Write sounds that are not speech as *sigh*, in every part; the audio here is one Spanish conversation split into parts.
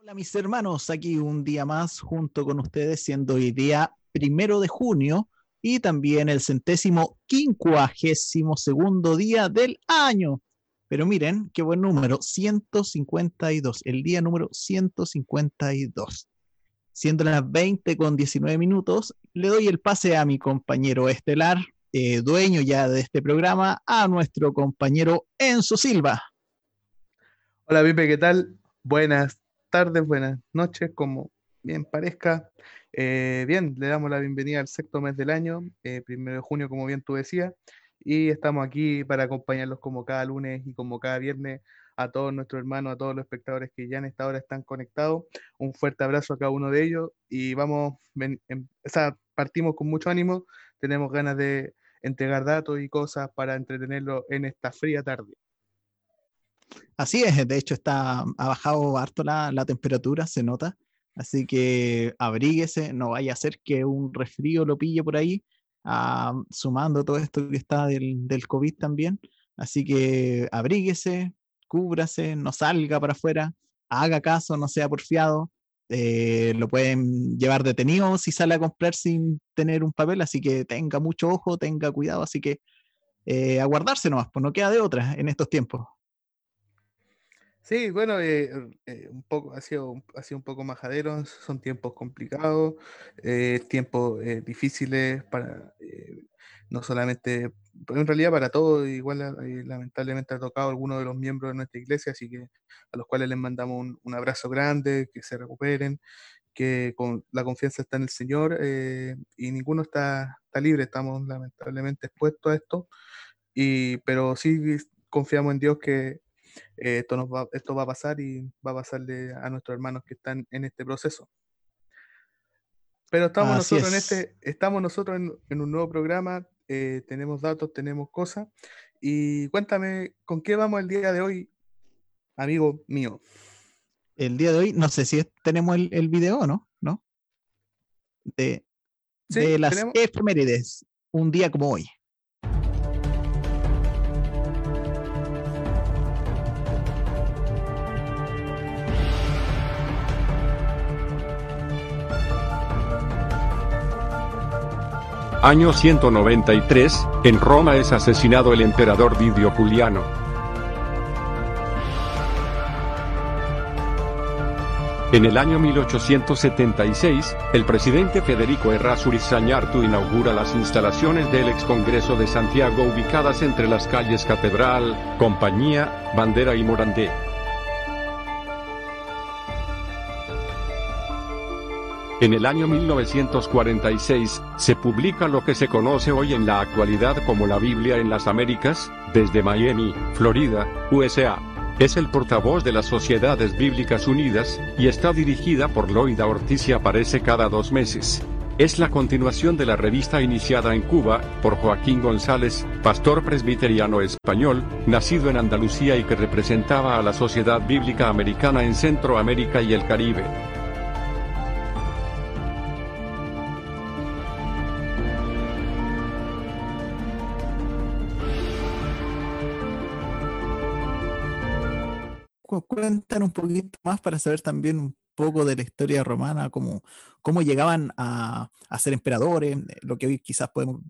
Hola mis hermanos, aquí un día más junto con ustedes, siendo hoy día primero de junio y también el centésimo quincuagésimo segundo día del año. Pero miren, qué buen número, 152, el día número 152. Siendo las 20 con 19 minutos, le doy el pase a mi compañero estelar, eh, dueño ya de este programa, a nuestro compañero Enzo Silva. Hola Pipe, ¿qué tal? Buenas tardes, buenas noches, como bien parezca. Eh, bien, le damos la bienvenida al sexto mes del año, eh, primero de junio, como bien tú decías, y estamos aquí para acompañarlos como cada lunes y como cada viernes a todos nuestros hermanos, a todos los espectadores que ya en esta hora están conectados. Un fuerte abrazo a cada uno de ellos y vamos, em, partimos con mucho ánimo, tenemos ganas de entregar datos y cosas para entretenerlos en esta fría tarde. Así es, de hecho está, ha bajado harto la, la temperatura, se nota. Así que abríguese, no vaya a ser que un resfrío lo pille por ahí, ah, sumando todo esto que está del, del, COVID también. Así que abríguese, cúbrase, no salga para afuera, haga caso, no sea porfiado. Eh, lo pueden llevar detenido si sale a comprar sin tener un papel, así que tenga mucho ojo, tenga cuidado, así que eh, aguardarse nomás, pues no queda de otra en estos tiempos. Sí, bueno, eh, eh, un poco, ha sido, ha sido un poco majadero, son tiempos complicados, eh, tiempos difíciles para, no solamente, en realidad para todos, igual lamentablemente ha tocado a algunos de los miembros de nuestra iglesia, así que a los cuales les mandamos un, un abrazo grande, que se recuperen, que con la confianza está en el Señor y ninguno está, está libre, estamos lamentablemente expuestos a esto, y, pero sí confiamos en Dios que eh, esto, nos va, esto va a pasar y va a pasarle a nuestros hermanos que están en este proceso. Pero estamos nosotros en este, estamos nosotros en, un nuevo programa, eh, tenemos datos, tenemos cosas. Y cuéntame, ¿con qué vamos el día de hoy, amigo mío? El día de hoy, no sé si tenemos el, el video no, ¿no? De, de las efemérides, un día como hoy. Año 193, en Roma es asesinado el emperador Didio Juliano. En el año 1876, el presidente Federico Errázuriz Sañartu inaugura las instalaciones del ex Congreso de Santiago ubicadas entre las calles Catedral, Compañía, Bandera y Morandé. En el año 1946, se publica lo que se conoce hoy en la actualidad como la Biblia en las Américas, desde Miami, Florida, USA. Es el portavoz de las Sociedades Bíblicas Unidas, y está dirigida por Loida Ortiz y aparece cada dos meses. Es la continuación de la revista iniciada en Cuba, por Joaquín González, pastor presbiteriano español, nacido en Andalucía y que representaba a la Sociedad Bíblica Americana en Centroamérica y el Caribe. Cuentan un poquito más para saber también un poco de la historia romana, cómo, cómo llegaban a, a ser emperadores, eh, lo que hoy quizás podemos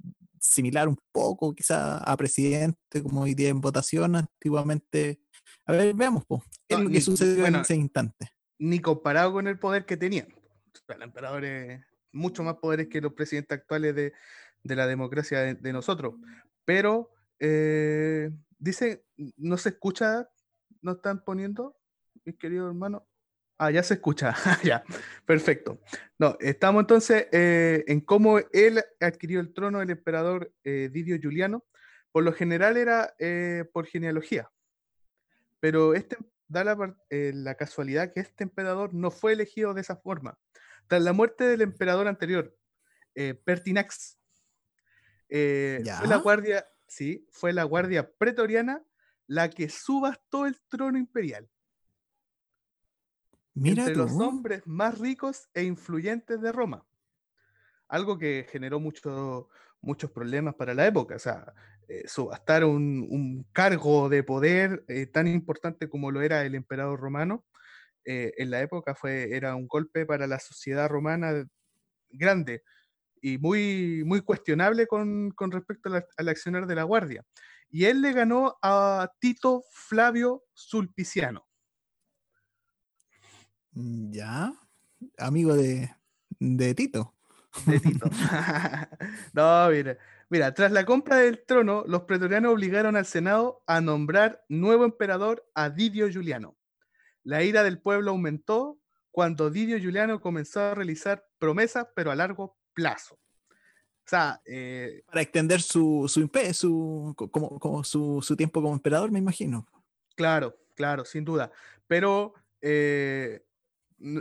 similar un poco quizás a presidente, como hoy día en votación, antiguamente. A ver, veamos, qué es lo que sucedió en ese instante. Ni comparado con el poder que tenían. El emperador es mucho más poderes que los presidentes actuales de, de la democracia de, nosotros. Pero eh, dice, no se escucha ¿No están poniendo, mis queridos hermanos? Ah, ya se escucha. *laughs* ya, perfecto. No, estamos entonces eh, en cómo él adquirió el trono del emperador eh, Didio Juliano. Por lo general era eh, por genealogía, pero este da la, la, casualidad que este emperador no fue elegido de esa forma. Tras la muerte del emperador anterior, Pertinax, fue la guardia, sí, fue la guardia pretoriana la que subastó el trono imperial. Mira Entre los hombres más ricos e influyentes de Roma. algo que generó mucho, muchos problemas para la época. O sea, eh, subastar un, un, cargo de poder eh, tan importante como lo era el emperador romano, eh, en la época fue, era un golpe para la sociedad romana grande y muy, muy cuestionable con, con respecto al accionar de la guardia. Y él le ganó a Tito Flavio Sulpiciano. Mm, ya, amigo de, de Tito. De Tito. *laughs* no, mira, mira, tras la compra del trono, los pretorianos obligaron al Senado a nombrar nuevo emperador a Didio Juliano. La ira del pueblo aumentó cuando Didio Juliano comenzó a realizar promesas, pero a largo plazo. O sea, eh, para extender su, su, su, como, como su, su, tiempo como emperador, me imagino. Claro, claro, sin duda. Pero eh,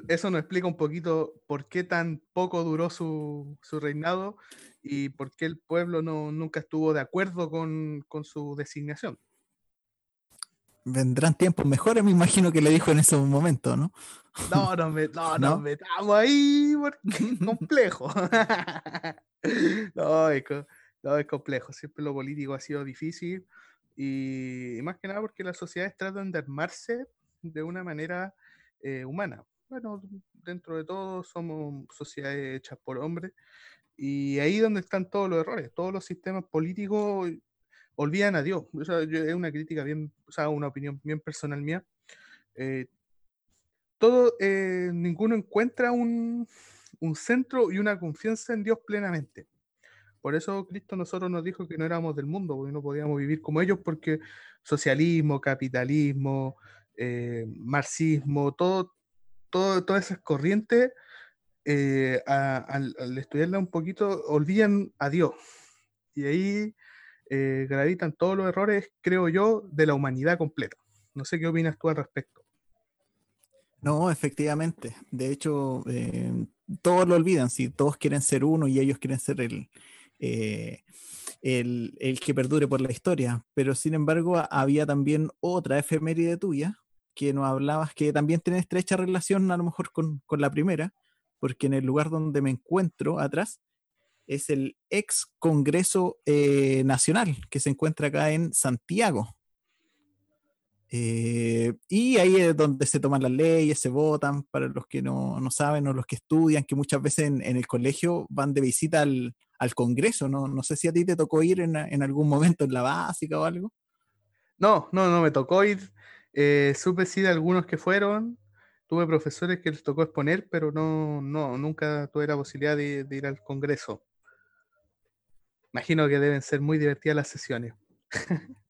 eso nos explica un poquito por qué tan poco duró su, su reinado y por qué el pueblo no, nunca estuvo de acuerdo con, con su designación vendrán tiempos mejores, me imagino que le dijo en ese momento, ¿no? No, no, me, no, no, *laughs* metamos ahí porque es complejo. *laughs* *laughs* no, es, no, es complejo. Siempre lo político ha sido difícil y, más que nada porque las sociedades tratan de armarse de una manera eh, humana. Bueno, dentro de todo somos sociedades hechas por hombres y ahí donde están todos los errores. Todos los sistemas políticos olvidan a Dios. es una crítica bien, o sea, una opinión bien personal mía. Eh, todo, eh, ninguno encuentra un, un, centro y una confianza en Dios plenamente. Por eso Cristo nosotros nos dijo que no éramos del mundo, porque no podíamos vivir como ellos, porque socialismo, capitalismo, eh, marxismo, todo, todas esas corrientes, al, al estudiarla un poquito, olvidan a Dios. Y ahí eh, gravitan todos los errores, creo yo, de la humanidad completa. No sé qué opinas tú al respecto. No, efectivamente. De hecho, eh, todos lo olvidan. Si todos quieren ser uno y ellos quieren ser el, eh, el, el, que perdure por la historia. Pero sin embargo, había también otra efeméride tuya que nos hablabas que también tiene estrecha relación a lo mejor con, con la primera, porque en el lugar donde me encuentro atrás es el ex Congreso eh, Nacional que se encuentra acá en Santiago. Eh, y ahí es donde se toman las leyes, se votan para los que no, no saben o los que estudian, que muchas veces en, el colegio van de visita al, al Congreso. ¿no? no sé si a ti te tocó ir en, en, algún momento en la básica o algo. No, no, no me tocó ir. Eh, supe sí de algunos que fueron. Tuve profesores que les tocó exponer, pero no, no nunca tuve la posibilidad de, de ir al Congreso. Imagino que deben ser muy divertidas las sesiones.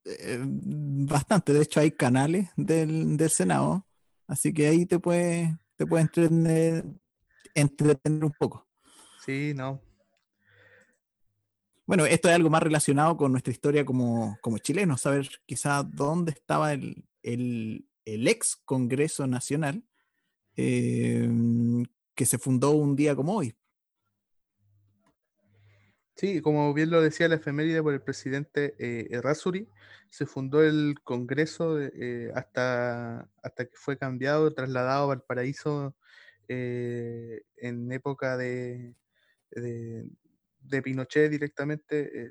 Eh, bastante, de hecho hay canales del, del, Senado, así que ahí te puede, te puede entretener, entretener un poco. Sí, no. Bueno, esto es algo más relacionado con nuestra historia como, como chilenos, saber quizá dónde estaba el, el, el ex Congreso Nacional eh, que se fundó un día como hoy. Sí, como bien lo decía la efeméride por el presidente eh, se fundó el Congreso eh, hasta, hasta que fue cambiado, trasladado a Valparaíso eh, en época de, de, Pinochet directamente, eh,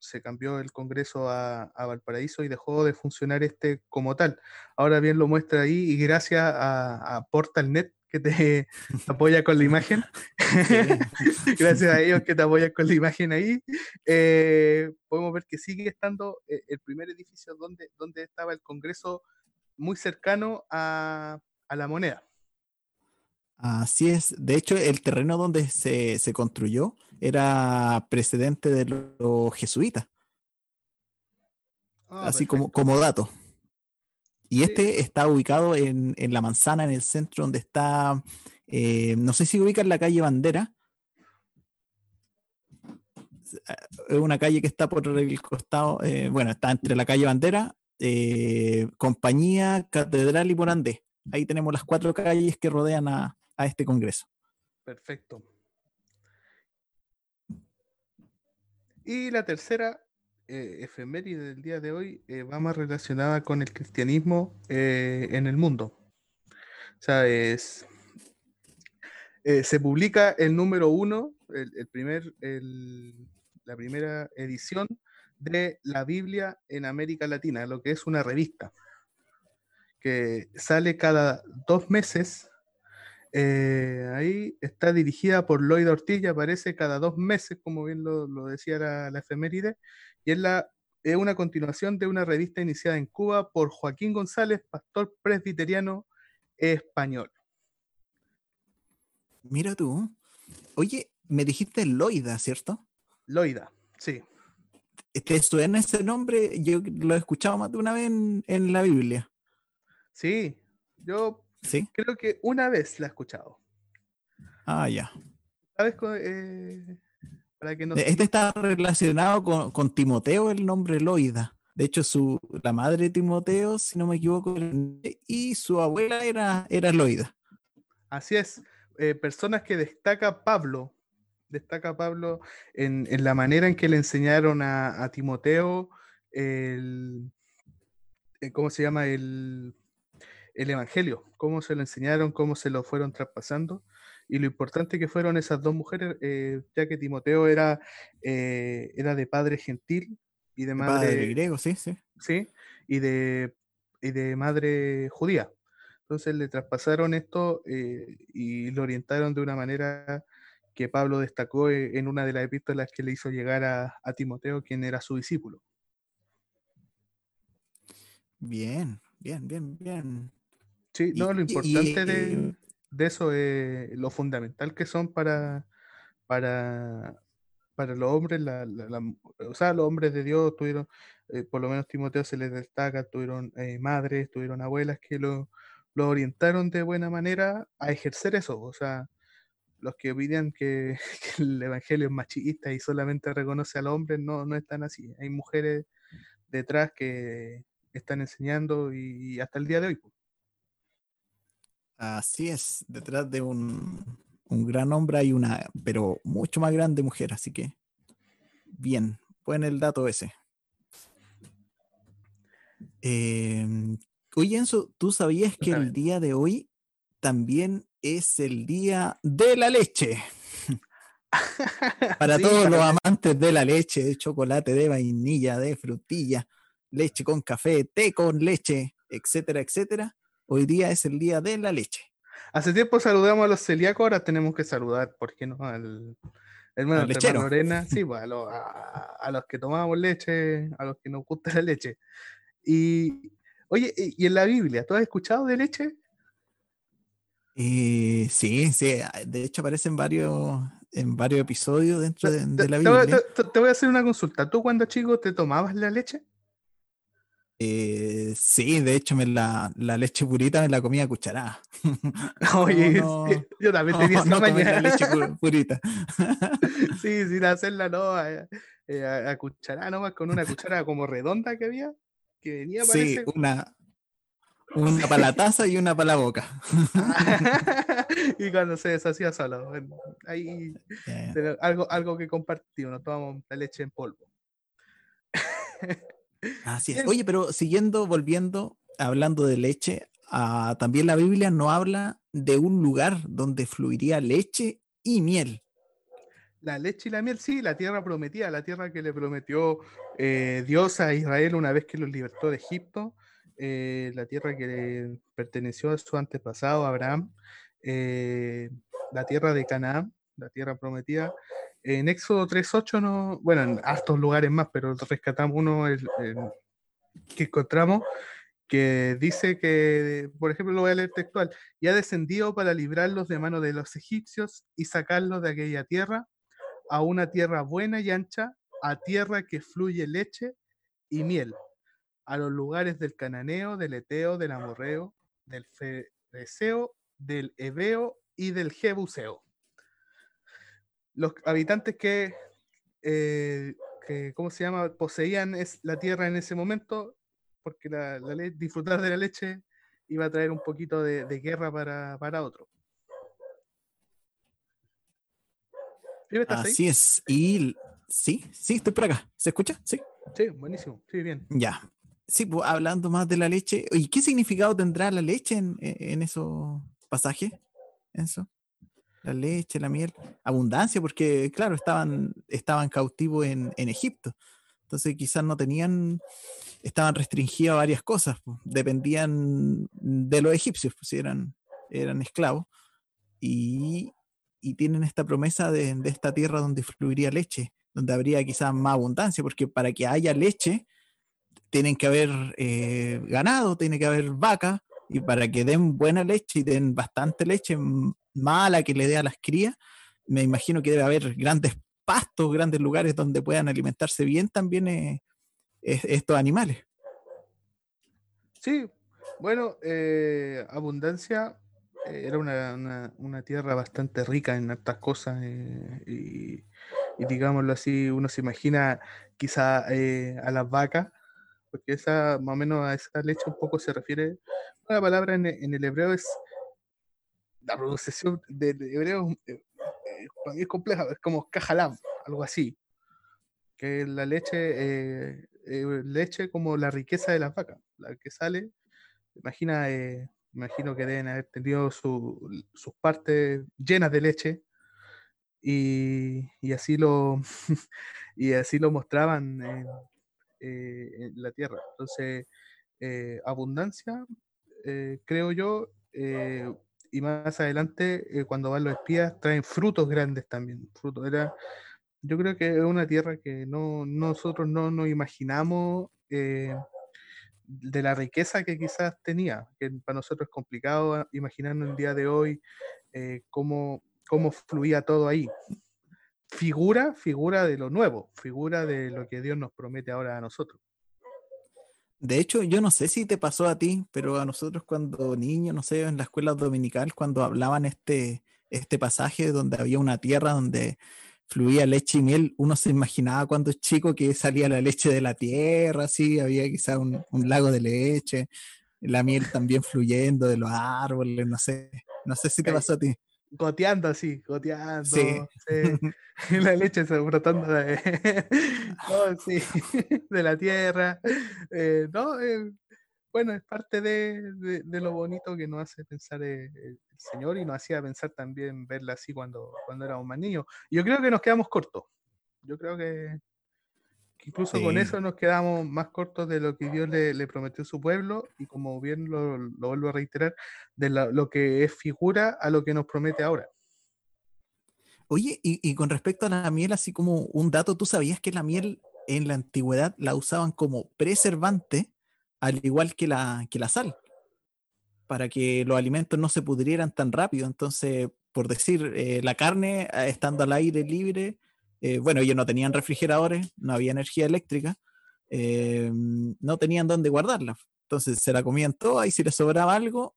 se, cambió el Congreso a, Valparaíso y dejó de funcionar este como tal. Ahora bien lo muestra ahí y gracias a, a Portalnet que te *laughs* apoya con la imagen. *laughs* Gracias a ellos que te apoyan con la imagen ahí. Eh, podemos ver que sigue estando eh, el primer edificio donde, donde estaba el Congreso muy cercano a, a la moneda. Así es. De hecho, el terreno donde se, se construyó era precedente de los jesuitas. Ah, Así como, como dato. Y este está ubicado en, en, la manzana, en el centro, donde está, eh, no sé si ubica en la calle Bandera. Es una calle que está por el costado, eh, bueno, está entre la calle Bandera, eh, Compañía, Catedral y Morandé. Ahí tenemos las cuatro calles que rodean a, a este congreso. Perfecto. Y la tercera eh, efeméride del día de hoy eh, va más relacionada con el cristianismo eh, en el mundo. O sea, es, eh, se publica el número uno, el, primer, la primera edición de la Biblia en América Latina, lo que es una revista que sale cada dos meses. Eh, ahí está dirigida por Lloyd Ortiz y aparece cada dos meses, como bien lo, lo decía la, la efeméride, y es, la, es una continuación de una revista iniciada en Cuba por Joaquín González, pastor presbiteriano español. Mira tú. Oye, me dijiste Loida, ¿cierto? Loida, sí. ¿Te suena ese nombre? Yo lo he escuchado más de una vez en, en la Biblia. Sí, yo ¿Sí? creo que una vez la he escuchado. Ah, ya. ¿Sabes? eh, para que no Este está relacionado con, con Timoteo, el nombre Loida. De hecho, su, la madre de Timoteo, si no me equivoco, y su abuela era, era Loida. Así es, eh, personas que destaca Pablo, destaca Pablo en, en la manera en que le enseñaron a, a Timoteo el, eh, ¿cómo se llama? El, el Evangelio, cómo se lo enseñaron, cómo se lo fueron traspasando. Y lo importante que fueron esas dos mujeres, eh, ya que Timoteo era, eh, era de padre gentil y de De madre Padre griego, sí, sí. ¿sí? Y de, y de madre judía. Entonces le traspasaron esto eh, y lo orientaron de una manera que Pablo destacó en una de las epístolas que le hizo llegar a, a Timoteo, quien era su discípulo. Bien, bien, bien, bien. Sí, no, lo importante de, y- de eso es lo fundamental que son para, para, para los hombres, la, la- la- o sea, los hombres de Dios tuvieron, eh, por lo menos Timoteo se les destaca, tuvieron eh, madres, tuvieron abuelas que lo, lo orientaron de buena manera a ejercer eso. O sea, los que opinan que, *laughs* que el evangelio es machista y solamente reconoce a los hombres, no, no están así. Hay mujeres detrás que están enseñando y, y hasta el día de hoy. pues. Así es, detrás de un, un gran hombre hay una, pero mucho más grande mujer, así que bien, buen el dato ese. Em, oye, Enzo, ¿tú sabías que el día de hoy también es el día de la leche? *laughs* Para Sí, todos los amantes de la leche, de chocolate, de vainilla, de frutilla, leche con café, té con leche, etcétera, etcétera. Hoy día es el día de la leche. Hace tiempo saludamos a los celíacos, ahora tenemos que saludar, ¿por qué no? Al lechero. Lorena, *laughs* sí, pues, a, los, a, a los que tomamos leche, a los que nos gusta la leche. Y, oye, y en la Biblia, ¿tú has escuchado de leche? Eh, sí, sí, ah, de hecho aparecen varios, en varios episodios dentro de, la te Biblia. te- te voy a hacer una consulta. ¿Tú cuando chico te tomabas la leche? Eh, sí, de hecho me la, la leche purita me la comía a cucharada. *laughs* *laughs* Oye, no. sí, yo también tenía esa no mañana. la leche pu- *laughs* purita. Sí, sin hacerla, no, a, eh, a, a cucharada nomás, con una cuchara como redonda que había, que venía, Sí, parece. una, una para la taza y una para la boca. y cuando se deshacía solo. bueno, ahí Eh, algo, algo que compartimos, nos tomamos la leche en polvo. Así es. Oye, pero siguiendo, volviendo, hablando de leche, ah, también la Biblia no habla de un lugar donde fluiría leche y miel. La leche y la miel, sí, la tierra prometida, la tierra que le prometió eh, Dios a Israel una vez que los libertó de Egipto, eh, la tierra que le perteneció a su antepasado Abraham, eh, la tierra de Canaán, la tierra prometida. En Éxodo 3.8, no, bueno, en hartos lugares más, pero rescatamos uno el- el que encontramos que dice que, por ejemplo, lo voy a leer textual, y ha descendido para librarlos de mano de los egipcios y sacarlos de aquella tierra a una tierra buena y ancha, a tierra que fluye leche y miel, a los lugares del cananeo, del eteo, del amorreo, del fereceo, del ebeo y del jebuseo. Los habitantes que, eh, que, ¿cómo se llama?, poseían es, la tierra en ese momento, porque la, la le- disfrutar de la leche iba a traer un poquito de, de guerra para, para otro. Así es. Y sí, sí, estoy por acá. ¿Se escucha? Sí. Sí, buenísimo. Sí, bien. Ya. Sí, pues, hablando más de la leche. ¿Y qué significado tendrá la leche en, en esos pasajes? Eso. La leche, la miel, abundancia, porque claro, estaban, estaban cautivos en, en Egipto. Entonces quizás no tenían, estaban restringidos a varias cosas, dependían de los egipcios, pues eran, eran esclavos, y, y tienen esta promesa de, de esta tierra donde fluiría leche, donde habría quizás más abundancia, porque para que haya leche, tienen que haber eh, ganado, tiene que haber vaca, y para que den buena leche y den bastante leche, mala que le dé a las crías, me imagino que debe haber grandes pastos, grandes lugares donde puedan alimentarse bien también eh, es- estos animales. Sí, bueno, eh, abundancia eh, era una, tierra bastante rica en hartas cosas y, digámoslo así, uno se imagina quizá a las vacas, porque esa más o menos a esa leche un poco se refiere, la palabra en el hebreo es, la pronunciación del hebreo eh, eh, para mí es compleja, es como cajalam, algo así, que la leche, eh, eh, leche como la riqueza de las vacas, la que sale imagina, eh, imagino que deben haber tenido su- sus partes llenas de leche y, y así lo *laughs* y así lo mostraban en, eh, la tierra. Entonces, eh, abundancia, eh, creo yo, eh, y más adelante, eh, cuando van los espías, traen frutos grandes también. Frutos, era, yo creo que es una tierra que no, nosotros no nos imaginamos. eh, de la riqueza que quizás tenía, que para nosotros es complicado imaginarnos el día de hoy eh, cómo, cómo fluía todo ahí. Figura, figura de lo nuevo, figura de lo que Dios nos promete ahora a nosotros. De hecho, yo no sé si te pasó a ti, pero a nosotros cuando niños, no sé, en la escuela dominical, cuando hablaban este, este pasaje donde había una tierra donde fluía leche y miel, uno se imaginaba cuando es chico que salía la leche de la tierra, así, había quizá un, un lago de leche, la miel también fluyendo de los árboles, no sé, no sé si te Ok. pasó a ti. Goteando así, goteando. Sí. sí, *laughs* La leche se brotando de, *laughs* no, sí, *laughs* de la tierra. eh, no, eh, bueno, es parte de, de- de lo bonito que nos hace pensar eh, el Señor y nos hacía pensar también verla así cuando, cuando éramos más niños. Yo creo que nos quedamos cortos. Yo creo que, incluso con eso nos quedamos más cortos de lo que Dios le, le prometió a su pueblo y como bien lo, lo vuelvo a reiterar, de la- lo que es figura a lo que nos promete ahora. Oye, y, y con respecto a la miel, así como un dato, ¿tú sabías que la miel en la antigüedad la usaban como preservante, al igual que la, que la sal, para que los alimentos no se pudrieran tan rápido? Entonces, por decir, eh, la carne eh, estando al aire libre, eh, bueno, ellos no tenían refrigeradores, no había energía eléctrica, eh, no tenían dónde guardarla. Entonces, se la comían toda y si les sobraba algo,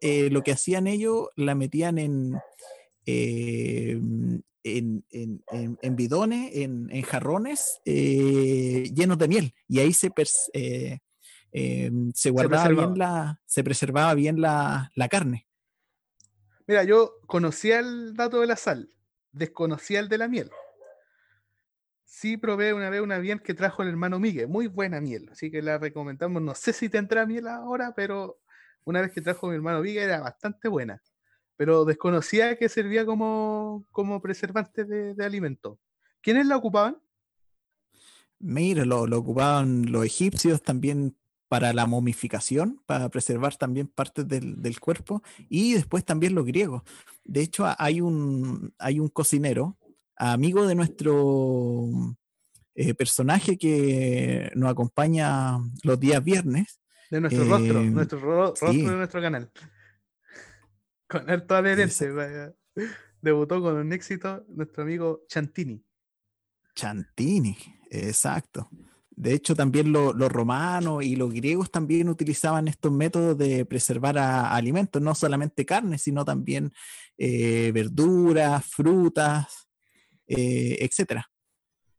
eh, lo que hacían ellos, la metían en, eh, en, en- en- en bidones, en, en jarrones eh, llenos de miel. Y ahí se, se guardaba bien la, se preservaba bien la, la carne. Mira, yo conocía el dato de la sal, desconocía el de la miel. Sí probé una vez una miel que trajo el hermano Miguel, muy buena miel, así que la recomendamos. No sé si tendrá miel ahora, pero una vez que trajo mi hermano Miguel era bastante buena. Pero desconocía que servía como, como preservante de, alimento. ¿Quiénes la ocupaban? Mira, lo, lo ocupaban los egipcios también para la momificación, para preservar también partes del, del cuerpo, y después también los griegos. De hecho, hay un, hay un cocinero, amigo de nuestro eh, personaje que nos acompaña los días viernes. De nuestro rostro, Eh, nuestro ro- rostro sí. de nuestro canal. *laughs* Con harto adherente. vaya. Debutó con un éxito nuestro amigo Chantini. Chantini, exacto. De hecho, también lo- los romanos y los griegos también utilizaban estos métodos de preservar a- alimentos, no solamente carne, sino también eh, verduras, frutas, eh, etc.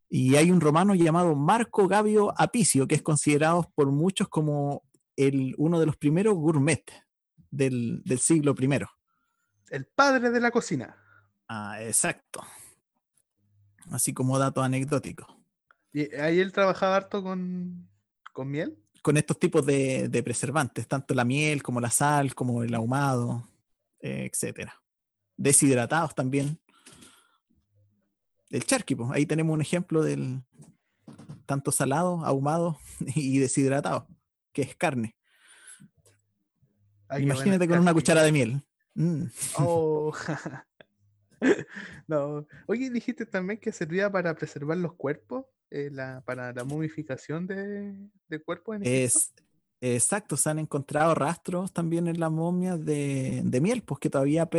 Y hay un romano llamado Marco Gabio Apicio, que es considerado por muchos como el, uno de los primeros gourmet del, del siglo I. El padre de la cocina. Ah, exacto. Así como dato anecdótico. Y ahí él trabajaba harto con, con miel. con estos tipos de, de preservantes, tanto la miel como la sal, como el ahumado, eh, etcétera. deshidratados también. El charqui, pues, ahí tenemos un ejemplo del tanto salado, ahumado *laughs* y deshidratado, que es carne. Imagínate con una cuchara de miel. Mm. Oh. *laughs* no. Oye, dijiste también que servía para preservar los cuerpos, eh, la, para la momificación de, de cuerpos. En es, exacto, se han encontrado rastros también en las momias de, de miel, pues que todavía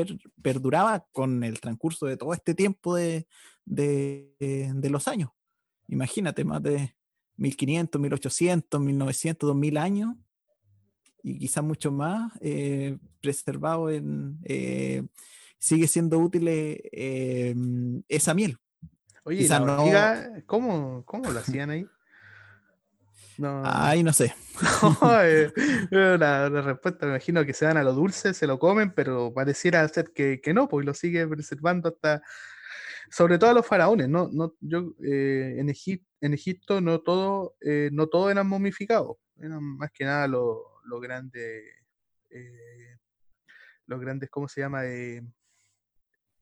perduraba con el transcurso de todo este tiempo de, de, de los años. Imagínate, más de 1500, 1800, 1900, 2000 años y quizás mucho más eh, preservado en... Eh, sigue siendo útil eh, esa miel. Oye, la ¿cómo, ¿cómo lo hacían ahí? No. Ay, no sé. *laughs* la, respuesta, me imagino que se dan a lo dulce, se lo comen, pero pareciera ser que, que no, pues lo sigue preservando hasta, sobre todo a los faraones, ¿no? no yo, en, Egipto, en Egipto no todo, no todo eran momificados, eran más que nada los los grandes, eh, los grandes, ¿cómo se llama? Eh,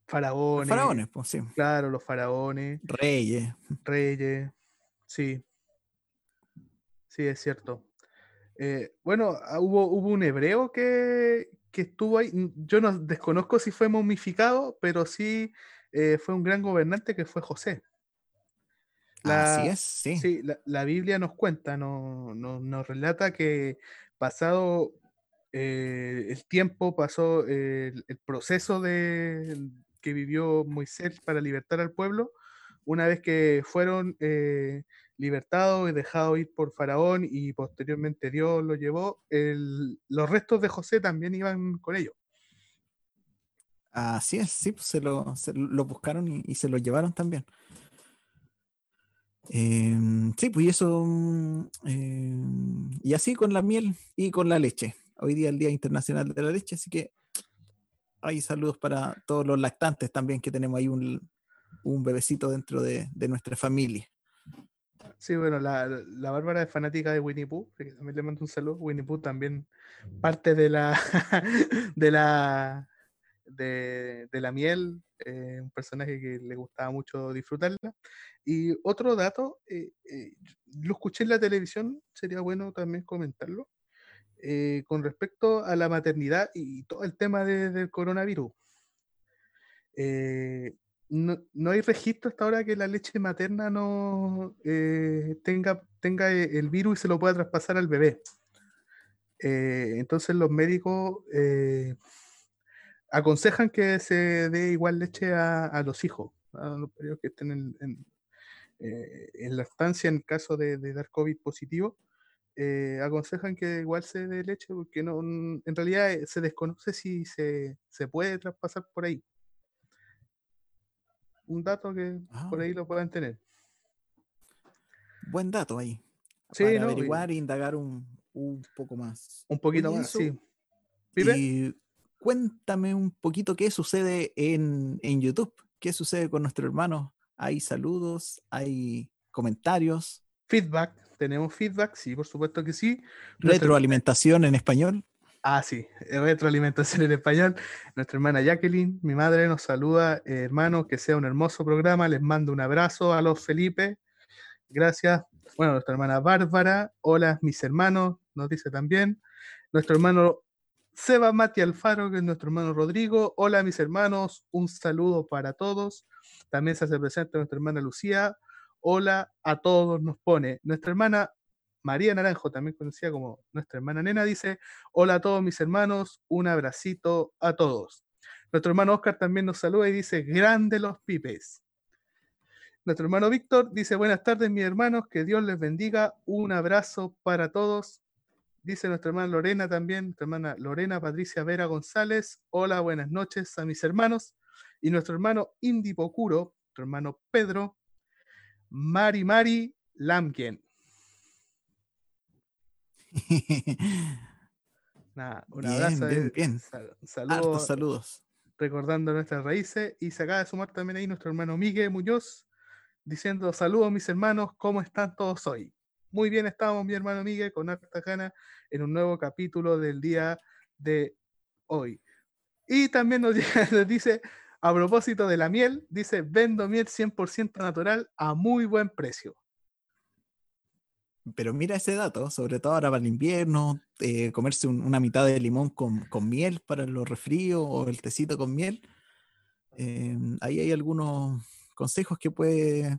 faraones. faraones, pues sí. Claro, los faraones. Reyes. Reyes, sí. Sí, es cierto. Eh, bueno, ah, hubo, hubo un hebreo que, que, estuvo ahí. Yo no desconozco si fue momificado, pero sí fue un gran gobernante que fue José. Así es, sí. sí la, Biblia nos cuenta, no, nos relata que pasado eh, el tiempo, pasó el, proceso de, que vivió Moisés para libertar al pueblo, una vez que fueron eh, libertados y dejados ir por Faraón y posteriormente Dios lo llevó, los restos de José también iban con ellos. Así es, sí, pues se lo, buscaron y, se lo llevaron también. Em, sí, pues y eso, mm, em, y así con la miel y con la leche. Hoy día es el Día Internacional de la Leche, así que hay saludos para todos los lactantes también, que tenemos ahí un, bebecito dentro de, nuestra familia. Sí, bueno, la, la, Bárbara es fanática de Winnie Pooh, también le mando un saludo. Winnie Pooh también parte de la, *laughs* de la, de, la miel, eh, un personaje que le gustaba mucho disfrutarla. Y otro dato, eh, eh, lo escuché en la televisión, sería bueno también comentarlo, con respecto a la maternidad y todo el tema del coronavirus. No, hay registro hasta ahora que la leche materna no tenga, tenga el virus y se lo pueda traspasar al bebé. entonces los médicos aconsejan que se dé igual leche a, los hijos, a los periodos que estén en, eh, en la estancia, en caso de, dar COVID positivo, eh, aconsejan que igual se dé leche porque no, en realidad eh, se desconoce si se, puede traspasar por ahí. Un dato que por ahí ah. lo puedan tener. Buen dato ahí. para averiguar e indagar un, poco más. Un poquito más, sí. Y cuéntame un poquito qué sucede en, en YouTube. ¿Qué sucede con nuestro hermano hay saludos, hay comentarios. Feedback, tenemos feedback, sí, por supuesto que sí. Retroalimentación en español. Ah, sí, eh, retroalimentación en español. Nuestra hermana Jacqueline, mi madre, nos saluda, eh, hermano, que sea un hermoso programa. Les mando un abrazo a los Felipe. Gracias. Bueno, nuestra hermana Bárbara, hola mis hermanos, nos dice también. Nuestro hermano Seba Mati Alfaro, que es nuestro hermano Rodrigo. Hola mis hermanos, un saludo para todos. También se hace presente nuestra hermana Lucía. Hola a todos, nos pone. Nuestra hermana María Naranjo, también conocida como nuestra hermana Nena, dice, hola a todos mis hermanos, un abracito a todos. Nuestro hermano Oscar también nos saluda y dice, grande los pipes. Nuestro hermano Víctor dice, buenas tardes mis hermanos, que Dios les bendiga, un abrazo para todos. Dice nuestra hermana Lorena también, nuestra hermana Lorena Patricia Vera González, hola, buenas noches a mis hermanos. Y nuestro hermano Indy Pocuro, nuestro hermano Pedro, Mari Mari Lamkien. *laughs* Nada, un abrazo. Bien, bien. saludos. saludos. Recordando nuestras raíces. Y se acaba de sumar también ahí nuestro hermano Miguel Muñoz, diciendo saludos mis hermanos, ¿cómo están todos hoy? Muy bien estamos, mi hermano Miguel, con harta gana en un nuevo capítulo del día de hoy. Y también nos, *laughs* dice, a propósito de la miel, dice, vendo miel 100% natural a muy buen precio. Pero mira ese dato, sobre todo ahora para el invierno, eh, comerse un- una mitad de limón con, con miel para los resfríos o el tecito con miel. eh, ahí hay algunos consejos que puede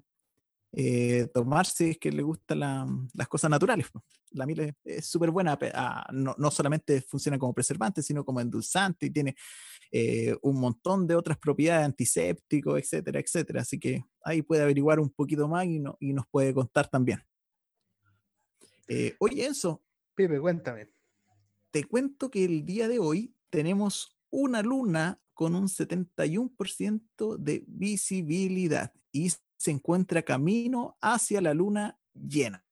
eh, tomar si es que le gustan la- las cosas naturales. La miel es- súper buena, ah, no, no solamente funciona como preservante, sino como endulzante y tiene eh, un montón de otras propiedades antisépticos, etcétera, etcétera. Así que ahí puede averiguar un poquito más y, no- y nos puede contar también. Eh, oye, Enzo, Pipe, cuéntame. te cuento que el día de hoy tenemos una luna con un 71% de visibilidad y se encuentra camino hacia la luna llena.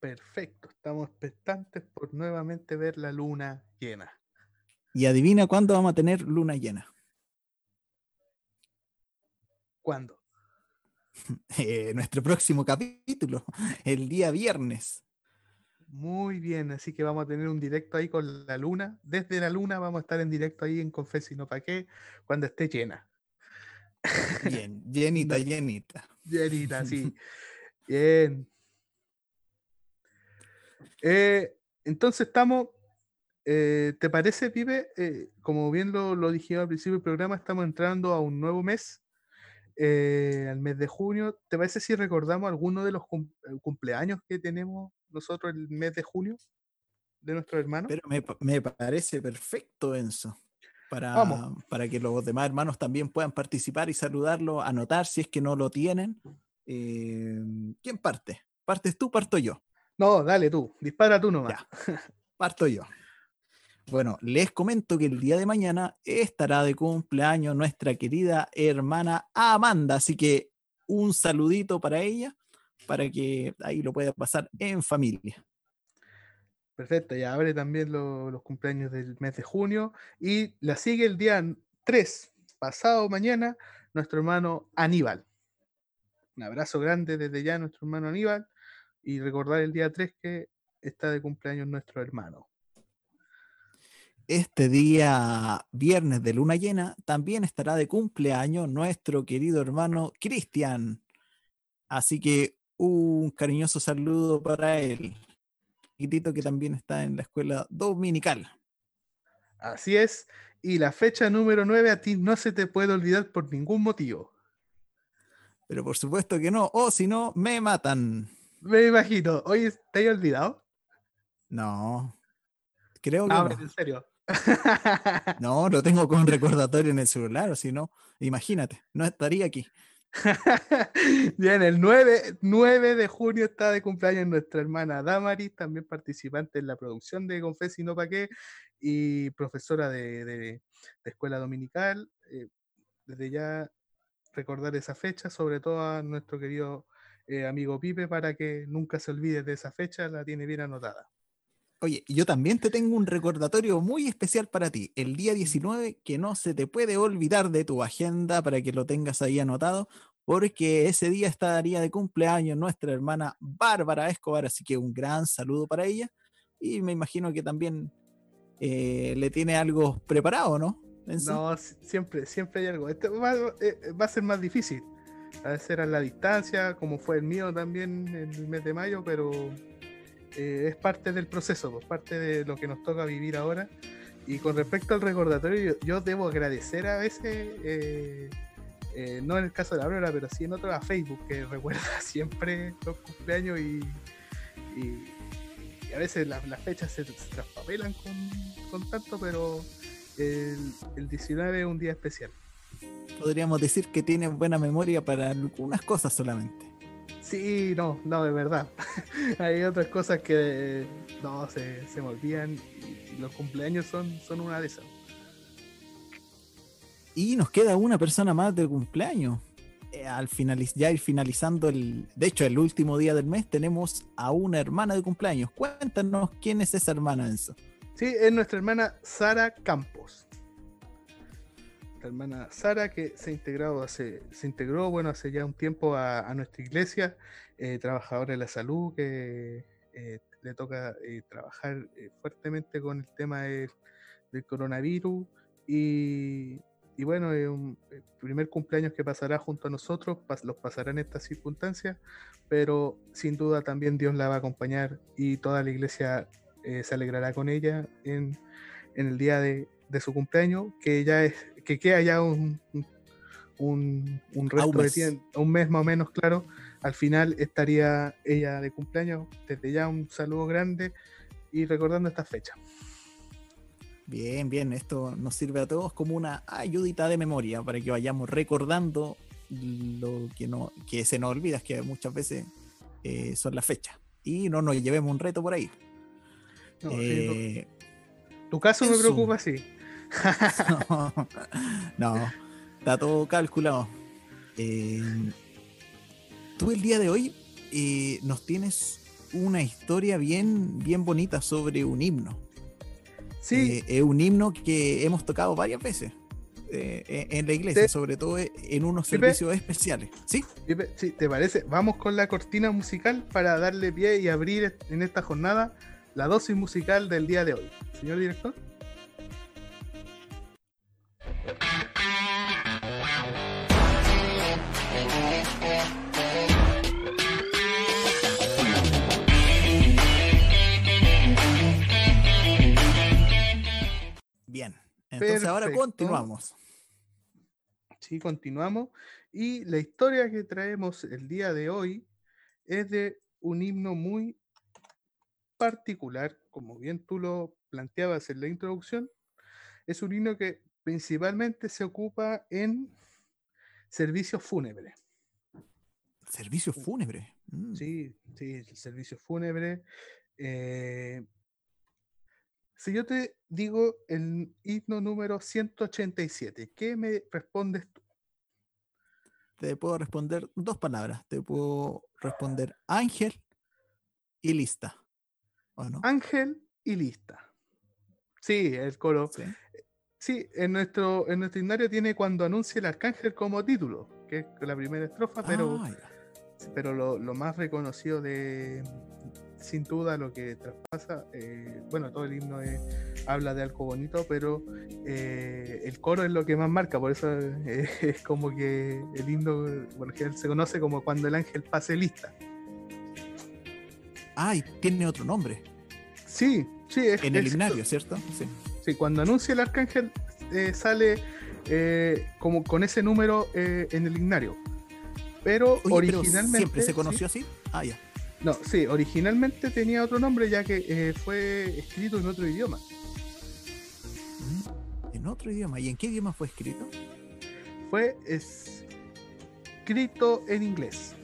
Perfecto, estamos expectantes por nuevamente ver la luna llena. Y adivina cuándo vamos a tener luna llena. ¿Cuándo? *laughs* Eh, nuestro próximo capítulo, el día viernes. Muy bien, así que vamos a tener un directo ahí con la luna. Desde la luna vamos a estar en directo ahí en Confesino Pa' qué, cuando esté llena. Bien, llenita, No. llenita. Llenita, *laughs* sí. Bien. Eh, entonces estamos, eh, ¿te parece, Pipe? Eh, como bien lo, lo dijimos al principio del programa, estamos entrando a un nuevo mes, al mes de junio. ¿Te parece si recordamos algunos de los cum- cumpleaños que tenemos nosotros el mes de junio de nuestros hermanos? Pero me, me parece perfecto, Enzo. Para, Vamos. para que los demás hermanos también puedan participar y saludarlo, anotar si es que no lo tienen. Eh, ¿Quién parte? ¿Partes tú? Parto yo. No, dale tú, dispara tú nomás. Ya, parto yo. Bueno, les comento que el día de mañana estará de cumpleaños nuestra querida hermana Amanda, así que un saludito para ella, para que ahí lo pueda pasar en familia. Perfecto, ya abre también lo- los cumpleaños del mes de junio y la sigue el día 3, pasado mañana, nuestro hermano Aníbal. Un abrazo grande desde ya nuestro hermano Aníbal y recordar el día 3 que está de cumpleaños nuestro hermano. Este día viernes de luna llena también estará de cumpleaños nuestro querido hermano Cristian. Así que un cariñoso saludo para él. Chiquitito que también está en la escuela dominical. Así es, y la fecha número 9 a ti no se te puede olvidar por ningún motivo. Pero por supuesto que no, o si no, me matan. Me imagino, oye, ¿te has olvidado? No, creo que Ah, no. en serio. No, lo tengo con recordatorio en el celular, o si no, imagínate, no estaría aquí. *laughs* Bien, el 9, 9 de junio está de cumpleaños nuestra hermana Damaris, también participante en la producción de Confes y no pa' qué, y profesora de, de- escuela dominical. eh, desde ya recordar esa fecha, sobre todo a nuestro querido eh, amigo Pipe, para que nunca se olvide de esa fecha, la tiene bien anotada. Oye, yo también te tengo un recordatorio muy especial para ti. El día 19, que no se te puede olvidar de tu agenda para que lo tengas ahí anotado, porque ese día estaría de cumpleaños nuestra hermana Bárbara Escobar, así que un gran saludo para ella. Y me imagino que también eh, le tiene algo preparado, ¿no? No, si- siempre, siempre hay algo. Este va, eh, va a ser más difícil. A veces a la distancia, como fue el mío también en el mes de mayo, pero eh, es parte del proceso, pues, parte de lo que nos toca vivir ahora. Y con respecto al recordatorio, yo, yo debo agradecer a veces, eh, eh, no en el caso de la Aurora, pero sí en otro a Facebook, que *laughs* recuerda siempre los cumpleaños y, y- y a veces las, las fechas se, se traspapelan con, con tanto, pero el, el 19 es un día especial. Podríamos decir que tiene buena memoria para algunas cosas solamente. Sí, no, no, de verdad. *laughs* Hay otras cosas que no se, se me olvidan y, y los cumpleaños son, son una de esas. Y nos queda una persona más de cumpleaños. Eh, al finaliz ya ir finalizando el. De hecho, el último día del mes tenemos a una hermana de cumpleaños. Cuéntanos quién es esa hermana, Enzo. Sí, es nuestra hermana Sara Campos. Hermana Sara que se ha hace, se integró, bueno, hace ya un tiempo a, nuestra iglesia, eh, trabajadora de la salud, que eh, le toca eh, trabajar fuertemente con el tema de, del coronavirus. Y, y bueno, un el primer cumpleaños que pasará junto a nosotros, los pasará en estas circunstancias, pero sin duda también Dios la va a acompañar y toda la iglesia se alegrará con ella en, en el día de, de su cumpleaños, que ya es, que queda ya un, un, un- un resto de tiempo, un mes más o menos, claro. Al final estaría ella de cumpleaños, desde ya un saludo grande y recordando esta fecha. Bien, bien, esto nos sirve a todos como una ayudita de memoria para que vayamos recordando lo que, no, que se nos olvida, que muchas veces eh, son las fechas. Y no nos llevemos un reto por ahí. No, sí, Eh, tu, caso me preocupa, sí. *laughs* no, está todo calculado. Eh, tú el día de hoy eh, nos tienes una historia bien, bien bonita sobre un himno. Sí, Eh, es un himno que hemos tocado varias veces eh, en la iglesia, sobre todo en unos Pipe. servicios especiales. ¿Sí? Pipe, sí, ¿te parece? Vamos con la cortina musical para darle pie y abrir en esta jornada la dosis musical del día de hoy. Señor director. Bien. Entonces ahora continuamos. Sí, continuamos. Y la historia que traemos el día de hoy es de un himno muy particular, como bien tú lo planteabas en la introducción. Es un himno que principalmente se ocupa en servicios fúnebres. Servicio fúnebre. Mm. Sí, sí, el servicio fúnebre. eh, si yo te digo el himno número 187, ¿qué me respondes tú? Te puedo responder dos palabras. Te puedo responder ángel y lista. ¿O no? Ángel y lista. Sí, el coro. Sí. Sí, en nuestro, en nuestro himnario tiene cuando anuncia el arcángel como título, que es la primera estrofa, pero, Ah, pero lo, lo más reconocido de, sin duda, lo que traspasa, eh, bueno, todo el himno es- habla de algo bonito, pero eh, el coro es lo que más marca, por eso eh, *laughs* es como que el himno, por lo general, se conoce como cuando el ángel pase lista. Ah, y tiene otro nombre. Sí, sí, es, En el himnario, ¿cierto? Sí. Sí, cuando anuncia el arcángel sale como con ese número en el himnario. Pero Oye, pero originalmente. siempre se sí, conoció así. Ah, ya. No, sí, originalmente tenía otro nombre ya que eh, fue escrito en otro idioma. Mm, En otro idioma. ¿Y en qué idioma fue escrito? Fue escrito en inglés.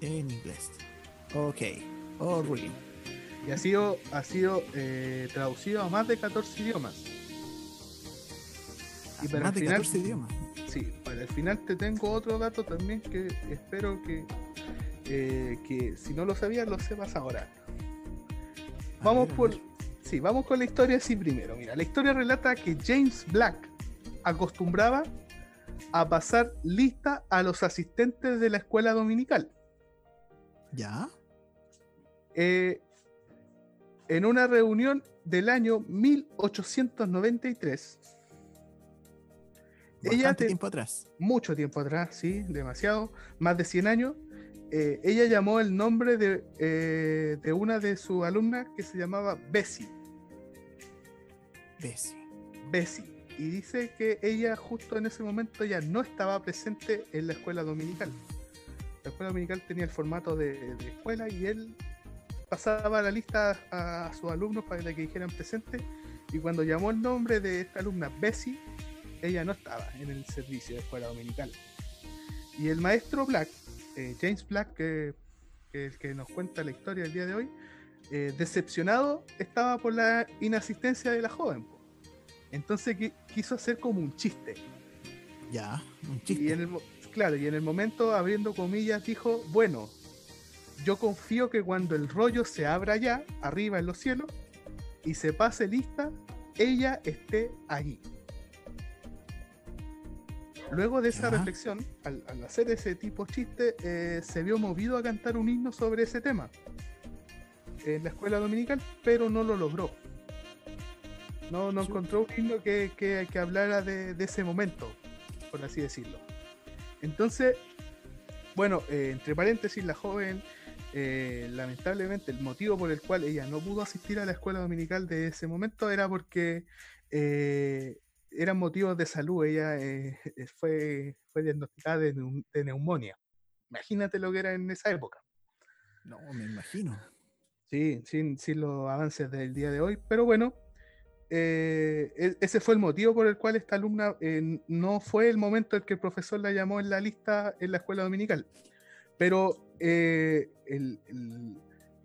En inglés. Ok. Oh, really. Y ha sido, ha sido eh, traducido a más de 14 idiomas. Y para Más el de final- 14 idiomas. Sí, para el final te tengo otro dato también que espero que, eh, que si no lo sabías lo sepas ahora. Vamos por. Sí, vamos con la historia así primero. Mira, la historia relata que James Black acostumbraba a pasar lista a los asistentes de la escuela dominical. ¿Ya? Eh, en una reunión del año 1893, Ella Bastante te- tiempo atrás. mucho tiempo atrás, sí, demasiado, más de 100 años, eh, ella llamó el nombre de, eh, de una de sus alumnas que se llamaba Bessie. Bessie. Bessie. Y dice que ella justo en ese momento ya no estaba presente en la escuela dominical. La escuela dominical tenía el formato de, de escuela y él pasaba la lista a, a sus alumnos para que dijeran presente. Y cuando llamó el nombre de esta alumna Bessie, ella no estaba en el servicio de escuela dominical. Y el maestro Black, eh, James Black, que, que es el que nos cuenta la historia del día de hoy, eh, decepcionado estaba por la inasistencia de la joven. po. Entonces qui- quiso hacer como un chiste. Ya. Un Y chiste. en el, claro, y en el momento, abriendo comillas, dijo, bueno, yo confío que cuando el rollo se abra allá, arriba en los cielos, y se pase lista, ella esté allí. Luego de esa reflexión, al, al hacer ese tipo de chiste, eh, se vio movido a cantar un himno sobre ese tema en la escuela dominical, pero no lo logró. No, no encontró un himno que, que, que hablara de, de, ese momento, por así decirlo. Entonces, bueno, eh, entre paréntesis, la joven, eh, lamentablemente, el motivo por el cual ella no pudo asistir a la escuela dominical de ese momento era porque eh, eran motivos de salud. Ella fue, fue diagnosticada de, de neumonía. Imagínate lo que era en esa época. No, me imagino. Sí, sin, sin los avances del día de hoy, pero bueno, eh, e, ese fue el motivo por el cual esta alumna eh, no fue el momento en que el profesor la llamó en la lista en la escuela dominical. Pero eh, el, el,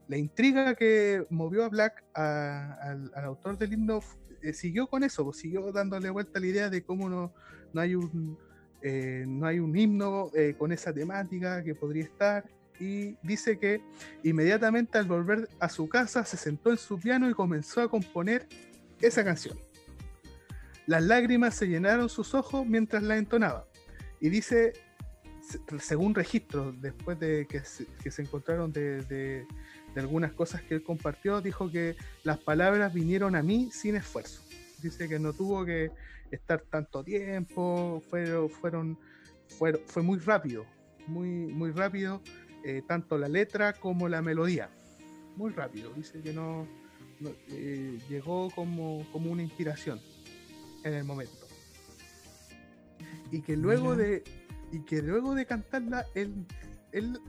la intriga que movió a Black, a, al, al, autor del himno, eh, siguió con eso, pues, siguió dándole vuelta a la idea de cómo no, no hay un, no hay un himno con esa temática que podría estar y dice que inmediatamente al volver a su casa se sentó en su piano y comenzó a componer esa canción. Las lágrimas se llenaron sus ojos mientras la entonaba. Y dice, según registros, después de que se, encontraron de, de, algunas cosas que él compartió, dijo que las palabras vinieron a mí sin esfuerzo. Dice que no tuvo que estar tanto tiempo, fueron, fueron, fueron fue muy rápido, muy, muy rápido eh, tanto la letra como la melodía. Muy rápido, dice que no, no eh, llegó como, como, una inspiración en el momento. Y que luego Mira. de y que luego de cantarla él, él,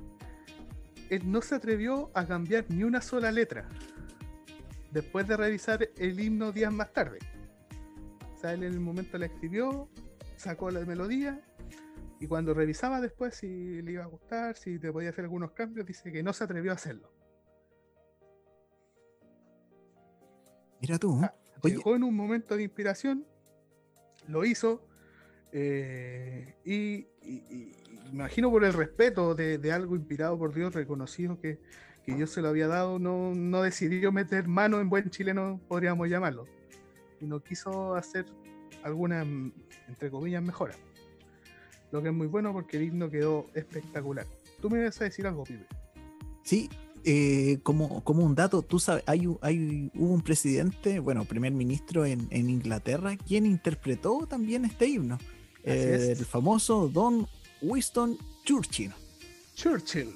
él no se atrevió a cambiar ni una sola letra después de revisar el himno días más tarde. O sea, él en el momento la escribió, sacó la melodía y cuando revisaba después si le iba a gustar, si te podía hacer algunos cambios, dice que no se atrevió a hacerlo. Mira tú. Ah, llegó en un momento de inspiración, lo hizo, eh, y, y, y, imagino por el respeto de, de, algo inspirado por Dios, reconocido que, que Dios se lo había dado, no, no, decidió meter mano en buen chileno, podríamos llamarlo, y no quiso hacer algunas, entre comillas, mejoras lo que es muy bueno porque el himno quedó espectacular. Tú me vas a decir algo, Pipe. Sí, eh, como, como un dato, tú sabes, hay, hay, hubo un presidente, bueno, primer ministro en, en Inglaterra, quien interpretó también este himno. Eh, el famoso Don Winston Churchill. Churchill.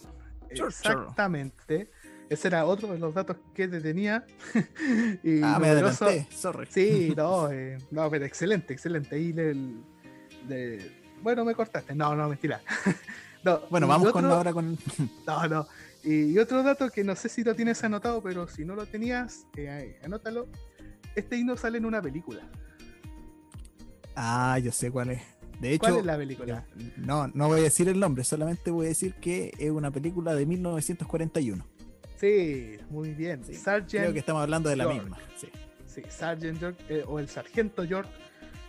Exactamente. Ese era otro de los datos que te tenía. *laughs* y ah, me adelanté, sorry. Sí, *laughs* no, eh, no, pero excelente, excelente. Le, bueno, me cortaste. No, no, mentira. *laughs* no, bueno, vamos otro, con ahora con. no, no. Y, y, otro dato que no sé si lo tienes anotado, pero si no lo tenías, eh, anótalo. Este himno sale en una película. Ah, yo sé cuál es. De hecho, ¿cuál es la película? No, no voy a decir el nombre, solamente voy a decir que es una película de 1941. Sí, muy bien. Sí, Sargent creo que estamos hablando de la York. misma. Sí, sí Sargent York, eh, o el Sargento York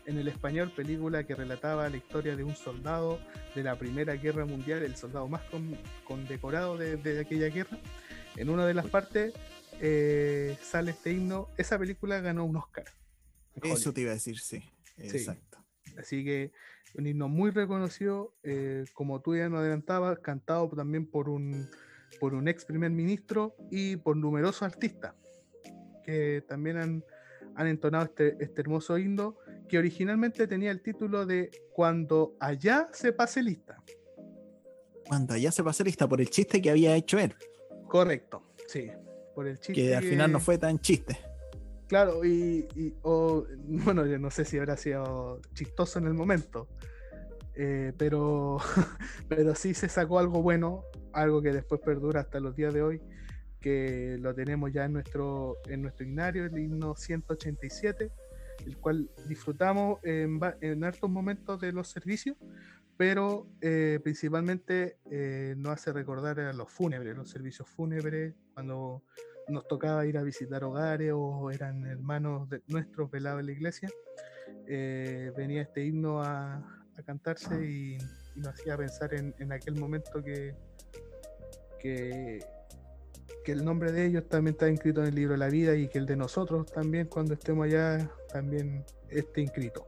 en el español película que relataba la historia de un soldado de la Primera Guerra Mundial, el soldado más con, condecorado de, de, aquella guerra. En una de las partes eh, sale este himno. Esa película ganó un Oscar. Eso te iba a decir, sí. Exacto. Sí. Así que un himno muy reconocido, eh, como tú ya nos adelantabas, cantado también por un, por un ex primer ministro y por numerosos artistas que también han, han entonado este, este, hermoso himno que originalmente tenía el título de Cuando allá se pase lista. Cuando allá se pase lista, por el chiste que había hecho él. Correcto, sí. Por el chiste. Que al que... final no fue tan chiste. Claro, y, y o, *laughs* bueno, yo no sé si habrá sido chistoso en el momento, eh, pero, *laughs* pero sí se sacó algo bueno, algo que después perdura hasta los días de hoy, que lo tenemos ya en nuestro, en nuestro himnario, el himno 187, el cual disfrutamos en, en hartos momentos de los servicios, pero eh, principalmente eh, nos hace recordar a los fúnebres, los servicios fúnebres, cuando nos tocaba ir a visitar hogares o eran hermanos de nuestros velados en la iglesia, eh, venía este himno a, a cantarse y, y, nos hacía pensar en, en aquel momento que, que que el nombre de ellos también está inscrito en el libro de la vida y que el de nosotros también cuando estemos allá también esté inscrito.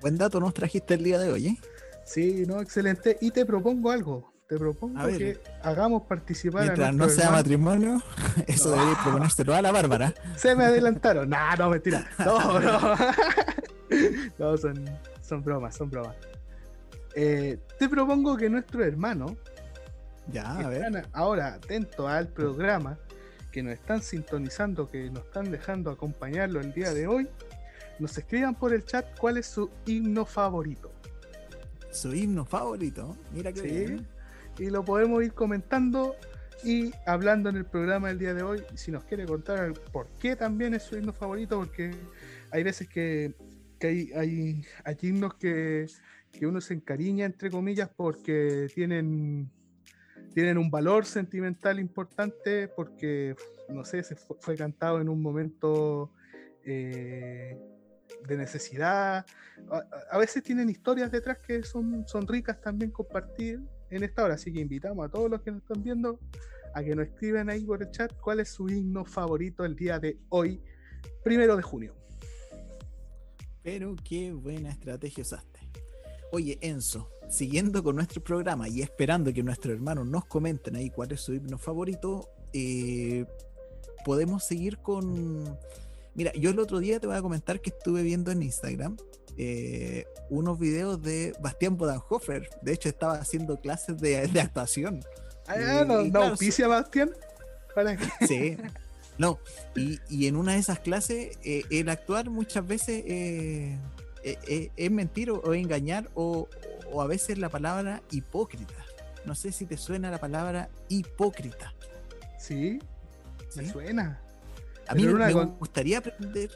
Buen dato nos trajiste el día de hoy, ¿eh? Sí, no, excelente. Y te propongo algo. Te propongo A ver. que hagamos participar a Mientras no sea hermano. matrimonio, *laughs* eso No. debería proponérselo a la Bárbara. Se me adelantaron. No, no, mentira. *laughs* No, no. *laughs* No, son, son bromas, son bromas. Eh, te propongo que nuestro hermano, Ya, que a ver. están ahora atentos al programa, que nos están sintonizando, que nos están dejando acompañarlo el día de hoy, nos escriban por el chat cuál es su himno favorito. Su himno favorito. Mira qué Sí. bien. Y lo podemos ir comentando y hablando en el programa del día de hoy. Si nos quiere contar por qué también es su himno favorito, porque hay veces que, hay, hay, hay himnos que, que uno se encariña, entre comillas, porque tienen, tienen un valor sentimental importante, porque, no sé, se fue, cantado en un momento eh, de necesidad. A- a veces tienen historias detrás que son, son ricas también compartir en esta hora. Así que invitamos a todos los que nos están viendo a que nos escriban ahí por el chat cuál es su himno favorito el día de hoy, primero de junio. Pero qué buena estrategia usaste. Oye, Enzo, siguiendo con nuestro programa y esperando que nuestros hermanos nos comenten ahí cuál es su himno favorito, eh, podemos seguir con... Mira, yo el otro día te voy a comentar que estuve viendo en Instagram eh, unos videos de Bastián Bodenhofer. De hecho, estaba haciendo clases de, de actuación. Ah, Y- no, y no claro, auspicia, Bastián. *laughs* Sí. No, y, y en una de esas clases, eh, el actuar muchas veces eh, es mentir o, o engañar, o, o a veces la palabra hipócrita. No sé si te suena la palabra hipócrita. Sí, ¿sí? me suena. A mí me, una me con- gustaría aprender.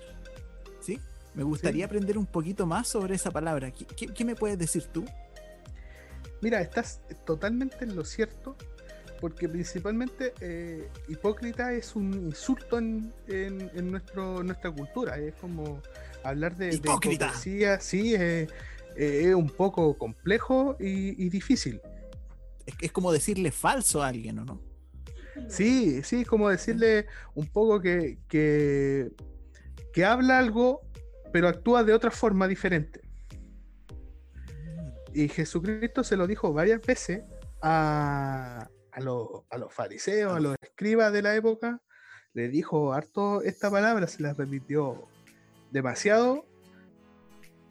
Me gustaría Sí. aprender un poquito más sobre esa palabra. ¿Qué, qué- qué me puedes decir tú? Mira, estás totalmente en lo cierto, porque principalmente eh, hipócrita es un insulto en, en- en nuestro, nuestra cultura. Es como hablar de, de ¡Hipócrita! hipocresía, sí, eh, es un poco complejo y, y difícil. Es, es como decirle falso a alguien, ¿o no? Sí, sí, como decirle un poco que, que, que habla algo, pero actúa de otra forma diferente. Y Jesucristo se lo dijo varias veces a, a, los- a los fariseos, a los escribas de la época. Le dijo harto esta palabra, se la repitió demasiado,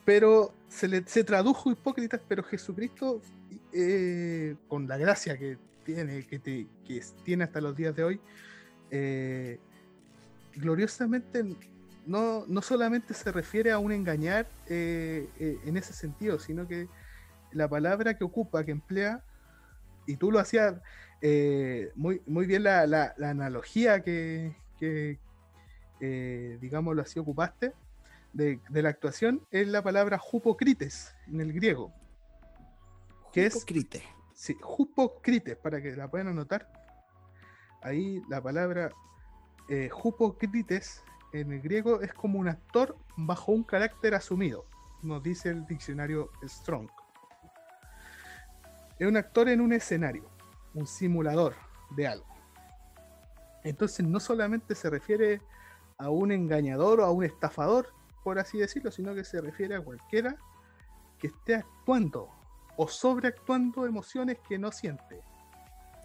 pero se le se tradujo hipócritas, pero Jesucristo, eh, con la gracia que tiene, que, te- que tiene hasta los días de hoy, eh, gloriosamente no, no solamente se refiere a un engañar eh, eh, en ese sentido, sino que la palabra que ocupa, que emplea, y tú lo hacías eh, muy, muy bien la, la- la analogía que, que, eh, digamos, lo así ocupaste de, de la actuación, es la palabra jupocrites en el griego. ¿Qué es? Sí, jupocrites, para que la puedan anotar. Ahí la palabra eh, jupocrites en el griego es como un actor bajo un carácter asumido, nos dice el diccionario Strong. Es un actor en un escenario, un simulador de algo. Entonces no solamente se refiere a un engañador o a un estafador, por así decirlo, sino que se refiere a cualquiera que esté actuando o sobreactuando emociones que no siente.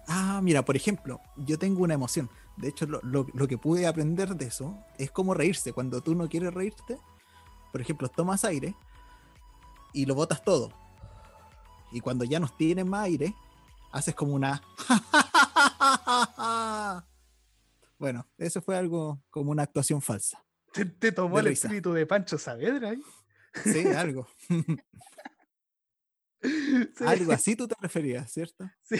Ah, mira, por ejemplo, yo tengo una emoción. De hecho, lo, lo- lo que pude aprender de eso es cómo reírse. Cuando tú no quieres reírte, por ejemplo, tomas aire y lo botas todo. Y cuando ya no tienes más aire, haces como una... *laughs* bueno, eso fue algo como una actuación falsa. ¿Te, te tomó el risa. espíritu de Pancho Saavedra ahí? Sí, algo. *laughs* *laughs* Sí. algo así tú te referías, ¿cierto? *laughs* Sí,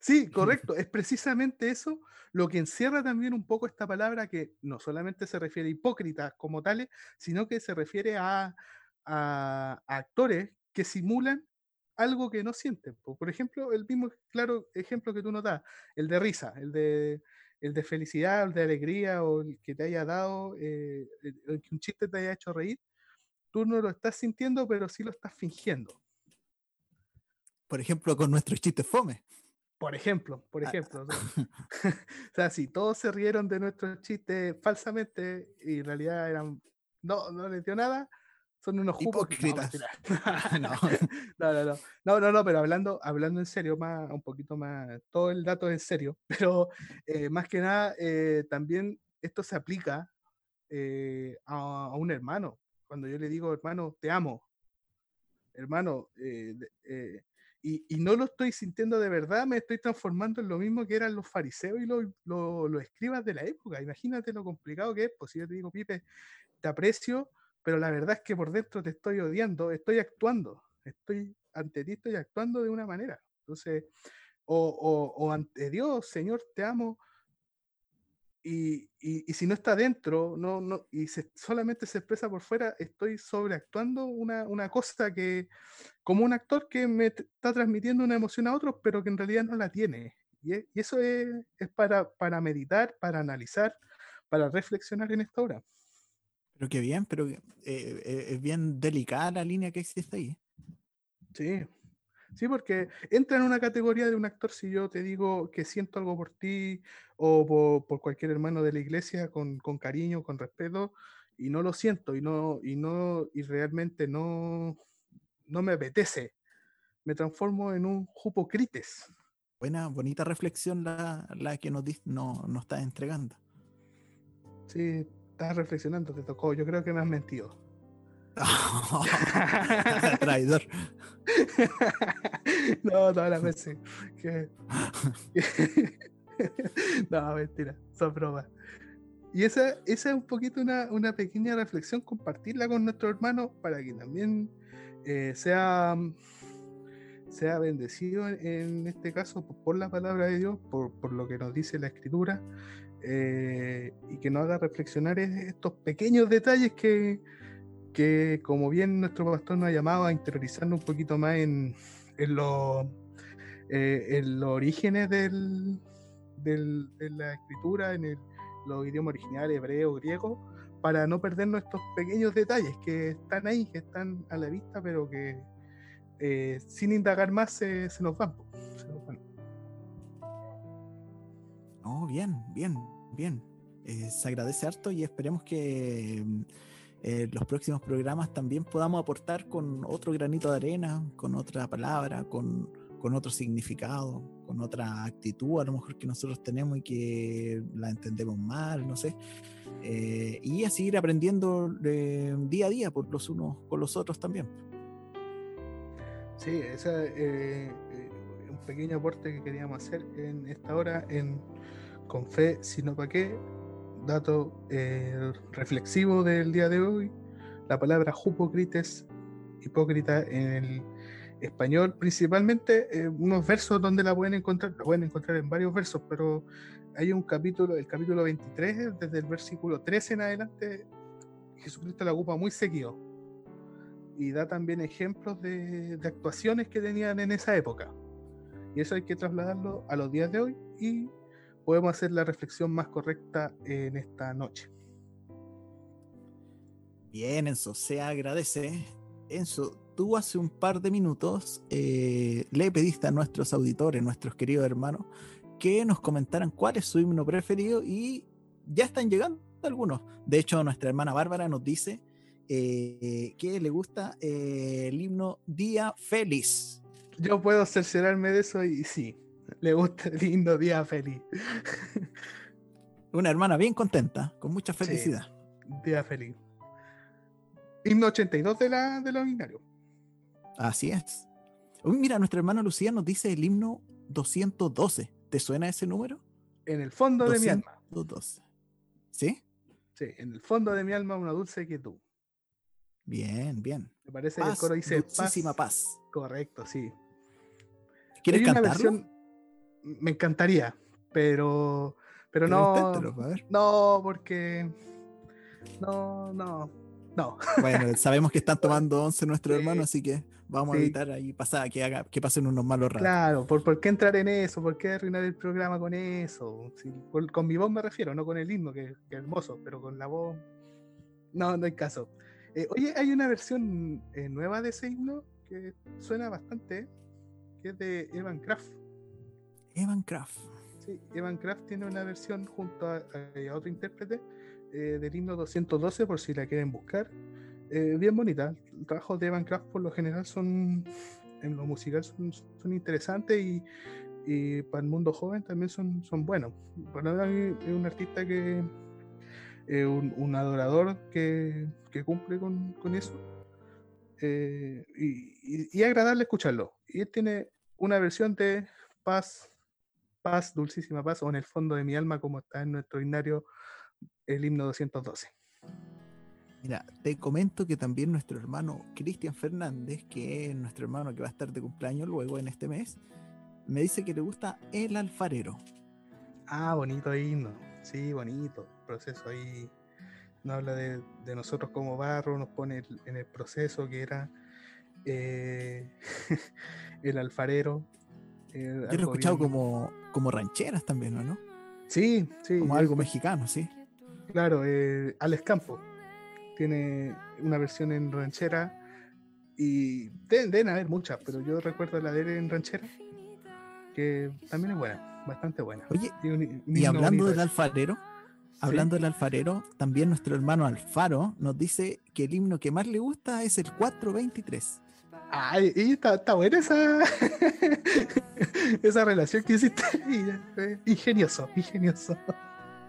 sí, *laughs* correcto. Es precisamente eso lo que encierra también un poco esta palabra que no solamente se refiere a hipócritas como tales, sino que se refiere a, a- a actores que simulan algo que no sienten. po. Por ejemplo, el mismo claro ejemplo que tú nos das, el de risa, el de, el de felicidad, el de alegría o el que te haya dado, eh, el- el que un chiste te haya hecho reír. Tú no lo estás sintiendo, pero sí lo estás fingiendo. Por ejemplo, con nuestros chistes fome. Por ejemplo, por Ah, ejemplo. o sea, *laughs* *laughs* o sea, si todos se rieron de nuestros chistes falsamente y en realidad eran no, no les dio nada, son unos. Hipócritas. *laughs* No, no, no, no, no, no, no, pero hablando, hablando en serio, más, un poquito más, todo el dato es en serio, pero eh, más que nada, eh, también esto se aplica eh, a, a un hermano. Cuando yo le digo, hermano, te amo, hermano, eh, eh, y, y no lo estoy sintiendo de verdad, me estoy transformando en lo mismo que eran los fariseos y los, los, los escribas de la época. Imagínate lo complicado que es, pues si yo te digo, Pipe, te aprecio, pero la verdad es que por dentro te estoy odiando, estoy actuando, estoy ante ti, estoy actuando de una manera. Entonces, o, o, o ante Dios, Señor, te amo, y, y, y si no está dentro no, no, y se, solamente se expresa por fuera, estoy sobreactuando una, una cosa que, como un actor que me está transmitiendo una emoción a otros, pero que en realidad no la tiene. Y, e- y eso es, es para, para meditar, para analizar, para reflexionar en esta hora. Pero qué bien, pero eh, eh, es bien delicada la línea que existe ahí. Sí. Sí, porque entra en una categoría de un actor si yo te digo que siento algo por ti o por, por cualquier hermano de la iglesia con, con cariño, con respeto, y no lo siento y no, y no, y realmente no, no me apetece. Me transformo en un jupocrites. Buena, bonita reflexión la, la que nos, no, nos estás entregando. Sí, estás reflexionando, te tocó. Yo creo que me has mentido. *laughs* Traidor. *laughs* no, todas las veces. que- no, mentira, son bromas. Y esa, esa es un poquito una, una pequeña reflexión, compartirla con nuestros hermanos para que también eh, sea, sea bendecido en, este caso por, la palabra de Dios, por, por lo que nos dice la Escritura, eh, y que nos haga reflexionar estos pequeños detalles que, que como bien nuestro pastor nos ha llamado a interiorizarnos un poquito más en, eh, los orígenes de la escritura, en los idiomas originales, hebreo, griego, para no perdernos estos pequeños detalles que están ahí, que están a la vista, pero que eh, sin indagar más se, nos van. No, bien, bien, bien. Eh, se agradece harto y esperemos que eh, los próximos programas también podamos aportar con otro granito de arena, con otra palabra, con, con otro significado, con otra actitud a lo mejor que nosotros tenemos y que la entendemos mal, no sé. Eh, y así ir aprendiendo eh, día a día por los unos con los otros también. Sí, ese es un pequeño aporte que queríamos hacer en esta hora en Con Fe, sino para qué. Dato eh, reflexivo del día de hoy. La palabra jupocrites, hipócrita en el español, principalmente eh, unos versos donde la pueden encontrar, la pueden encontrar en varios versos, pero hay un capítulo, el capítulo 23, desde el versículo 13 en adelante, Jesucristo la ocupa muy seguido y da también ejemplos de, de actuaciones que tenían en esa época. Y eso hay que trasladarlo a los días de hoy y podemos hacer la reflexión más correcta en esta noche. Bien, Enzo, se agradece. Enzo, tú hace un par de minutos eh, le pediste a nuestros auditores, nuestros queridos hermanos, que nos comentaran cuál es su himno preferido y ya están llegando algunos. De hecho, nuestra hermana Bárbara nos dice eh, que le gusta eh, el himno Día Feliz. Yo puedo cerciorarme de eso y sí, le gusta el lindo día feliz. Una hermana bien contenta, con mucha Sí. felicidad. Día feliz. Himno 82 de la, de los binarios. Así es. Uy, mira, nuestra hermana Lucía nos dice el himno 212. ¿Te suena ese número? En el fondo de mi alma. 212. ¿Sí? Sí, en el fondo de mi alma una dulce quietud. Bien, bien. Me parece que el Paz, coro dice dulcísima paz. Correcto, sí. ¿Quieres cantarlo? versión- Me encantaría, pero, pero Pero no. inténtalo, a ver. No, porque. No, no, no. *laughs* Bueno, sabemos que están tomando once nuestros Sí. hermanos, así que vamos a evitar ahí pasar, que, haga, que pasen unos malos ratos. Claro, ¿por, ¿por qué entrar en eso? ¿Por qué arruinar el programa con eso? Si- con, con mi voz me refiero, no con el himno, que, que hermoso, pero con la voz. No, no hay caso. Eh, oye, hay una versión eh, nueva de ese himno que suena bastante, que es de Evan Kraft. Evan Kraft. Sí, Evan Kraft tiene una versión junto a, otro intérprete eh, del himno 212, por si la quieren buscar. eh, bien bonita. Los trabajos de Evan Kraft por lo general son, en lo musical son, interesantes y, para el mundo joven también son, son buenos. Para mí es un artista que es un, adorador que, que cumple con, con eso. Eh, y, y, y agradable escucharlo. Y él tiene una versión de Paz, Paz, Dulcísima Paz, o en el fondo de mi alma, como está en nuestro himnario, el himno 212. Mira, te comento que también nuestro hermano Cristian Fernández, que es nuestro hermano que va a estar de cumpleaños luego en este mes, me dice que le gusta El Alfarero. Ah, bonito himno. Sí, bonito. Proceso ahí. Nos habla de, de nosotros como barro, nos pone el- en el proceso que era eh, *laughs* el alfarero. eh, Yo lo he escuchado bien- como, como rancheras también, ¿no? ¿no? Sí, sí. Como algo mexicano, sí. Claro, eh, Alex Campo tiene una versión en ranchera y deben, deben haber muchas, pero yo recuerdo la de él en ranchera que también es buena, bastante buena. Oye, Y, un- un y himno hablando del alfarero, hablando del alfarero, también nuestro hermano Alfaro nos dice que el himno que más le gusta es el 423. Ay, y está, está buena esa, *laughs* esa relación que hiciste. *laughs* eh, Ingenioso, ingenioso.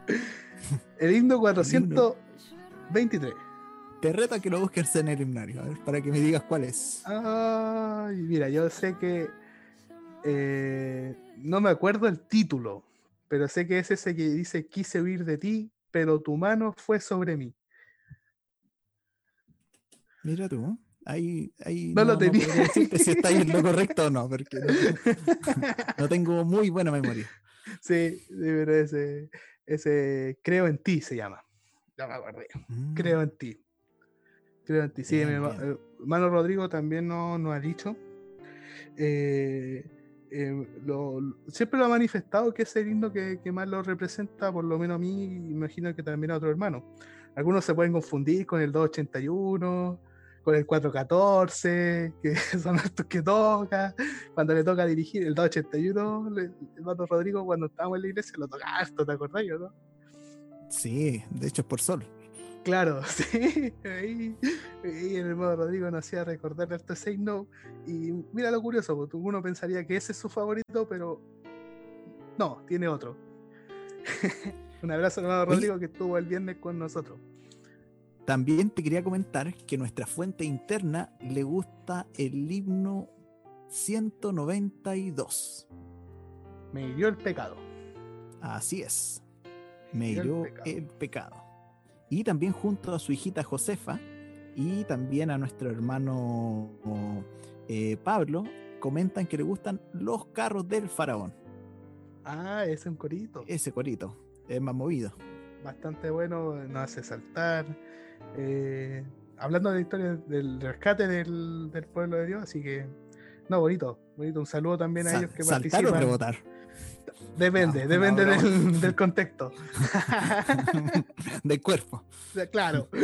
*laughs* El himno 423. Te reto a que lo busques en el himnario, a ver, para que me digas cuál es. Ay, mira, yo sé que eh, no me acuerdo el título, pero sé que es ese que dice quise huir de ti, pero tu mano fue sobre mí. Mira tú, ahí, ahí No lo tenía. decirte si está ahí en lo correcto o no, porque no, *laughs* no tengo muy buena memoria. Sí, sí, pero ese, ese creo en ti se llama. Ya me acordé. Mm, Creo en ti. Creo en ti. Sí, Bien, mi eh, hermano Rodrigo también nos no ha dicho. eh, eh, lo- siempre lo ha manifestado que es el himno que, que más lo representa, por lo menos a mí, imagino que también a otro hermano. Algunos se pueden confundir con el 281, con el 414, que *laughs* son estos que toca. Cuando le toca dirigir el 281, le- el hermano Rodrigo, cuando estábamos en la iglesia, lo toca harto, ¿te acordás, no? Sí, de hecho es por sol. Claro, *laughs* sí. Ahí, ahí el hermano Rodrigo nos hacía recordar ese himno. Y mira lo curioso, porque uno pensaría que ese es su favorito, pero no, tiene otro. *laughs* Un abrazo, hermano. Rodrigo, que estuvo el viernes con nosotros. También te quería comentar que nuestra fuente interna le gusta el himno 192. Me hirió el pecado. Así es. Me hirió el pecado. Y también junto a su hijita Josefa y también a nuestro hermano eh, Pablo, comentan que le gustan los carros del faraón. Ah, ese es un corito. Ese corito es más movido. Bastante bueno, nos hace saltar. Eh, hablando de la historia del rescate del, del pueblo de Dios, así que, no, bonito, bonito. Un saludo también a Sa- ellos que ¿Saltar o participan. rebotar? Depende, No, depende no, no. Del, del contexto. *laughs* del cuerpo. claro. *laughs*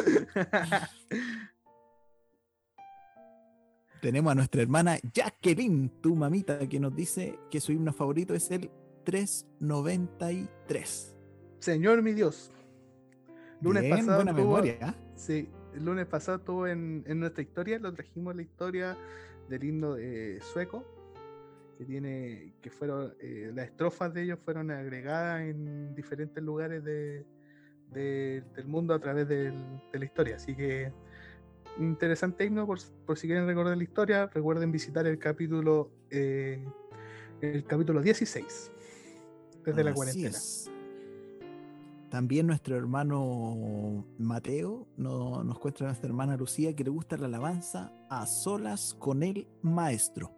Tenemos a nuestra hermana Jacqueline, tu mamita, que nos dice que su himno favorito es el 393. Señor mi Dios. Lunes Bien, pasado. buena estuvo- memoria. Sí, el lunes pasado estuvo en, en nuestra historia, lo trajimos la historia del himno eh, sueco, que tiene, que fueron, eh, las estrofas de ellos fueron agregadas en diferentes lugares de, de- del mundo a través del- de la historia. Así que interesante himno, por, por si quieren recordar la historia, recuerden visitar el capítulo, eh, el capítulo 16, desde la cuarentena. es. También nuestro hermano Mateo no- nos cuenta nuestra hermana Lucía que le gusta la alabanza a solas con el maestro.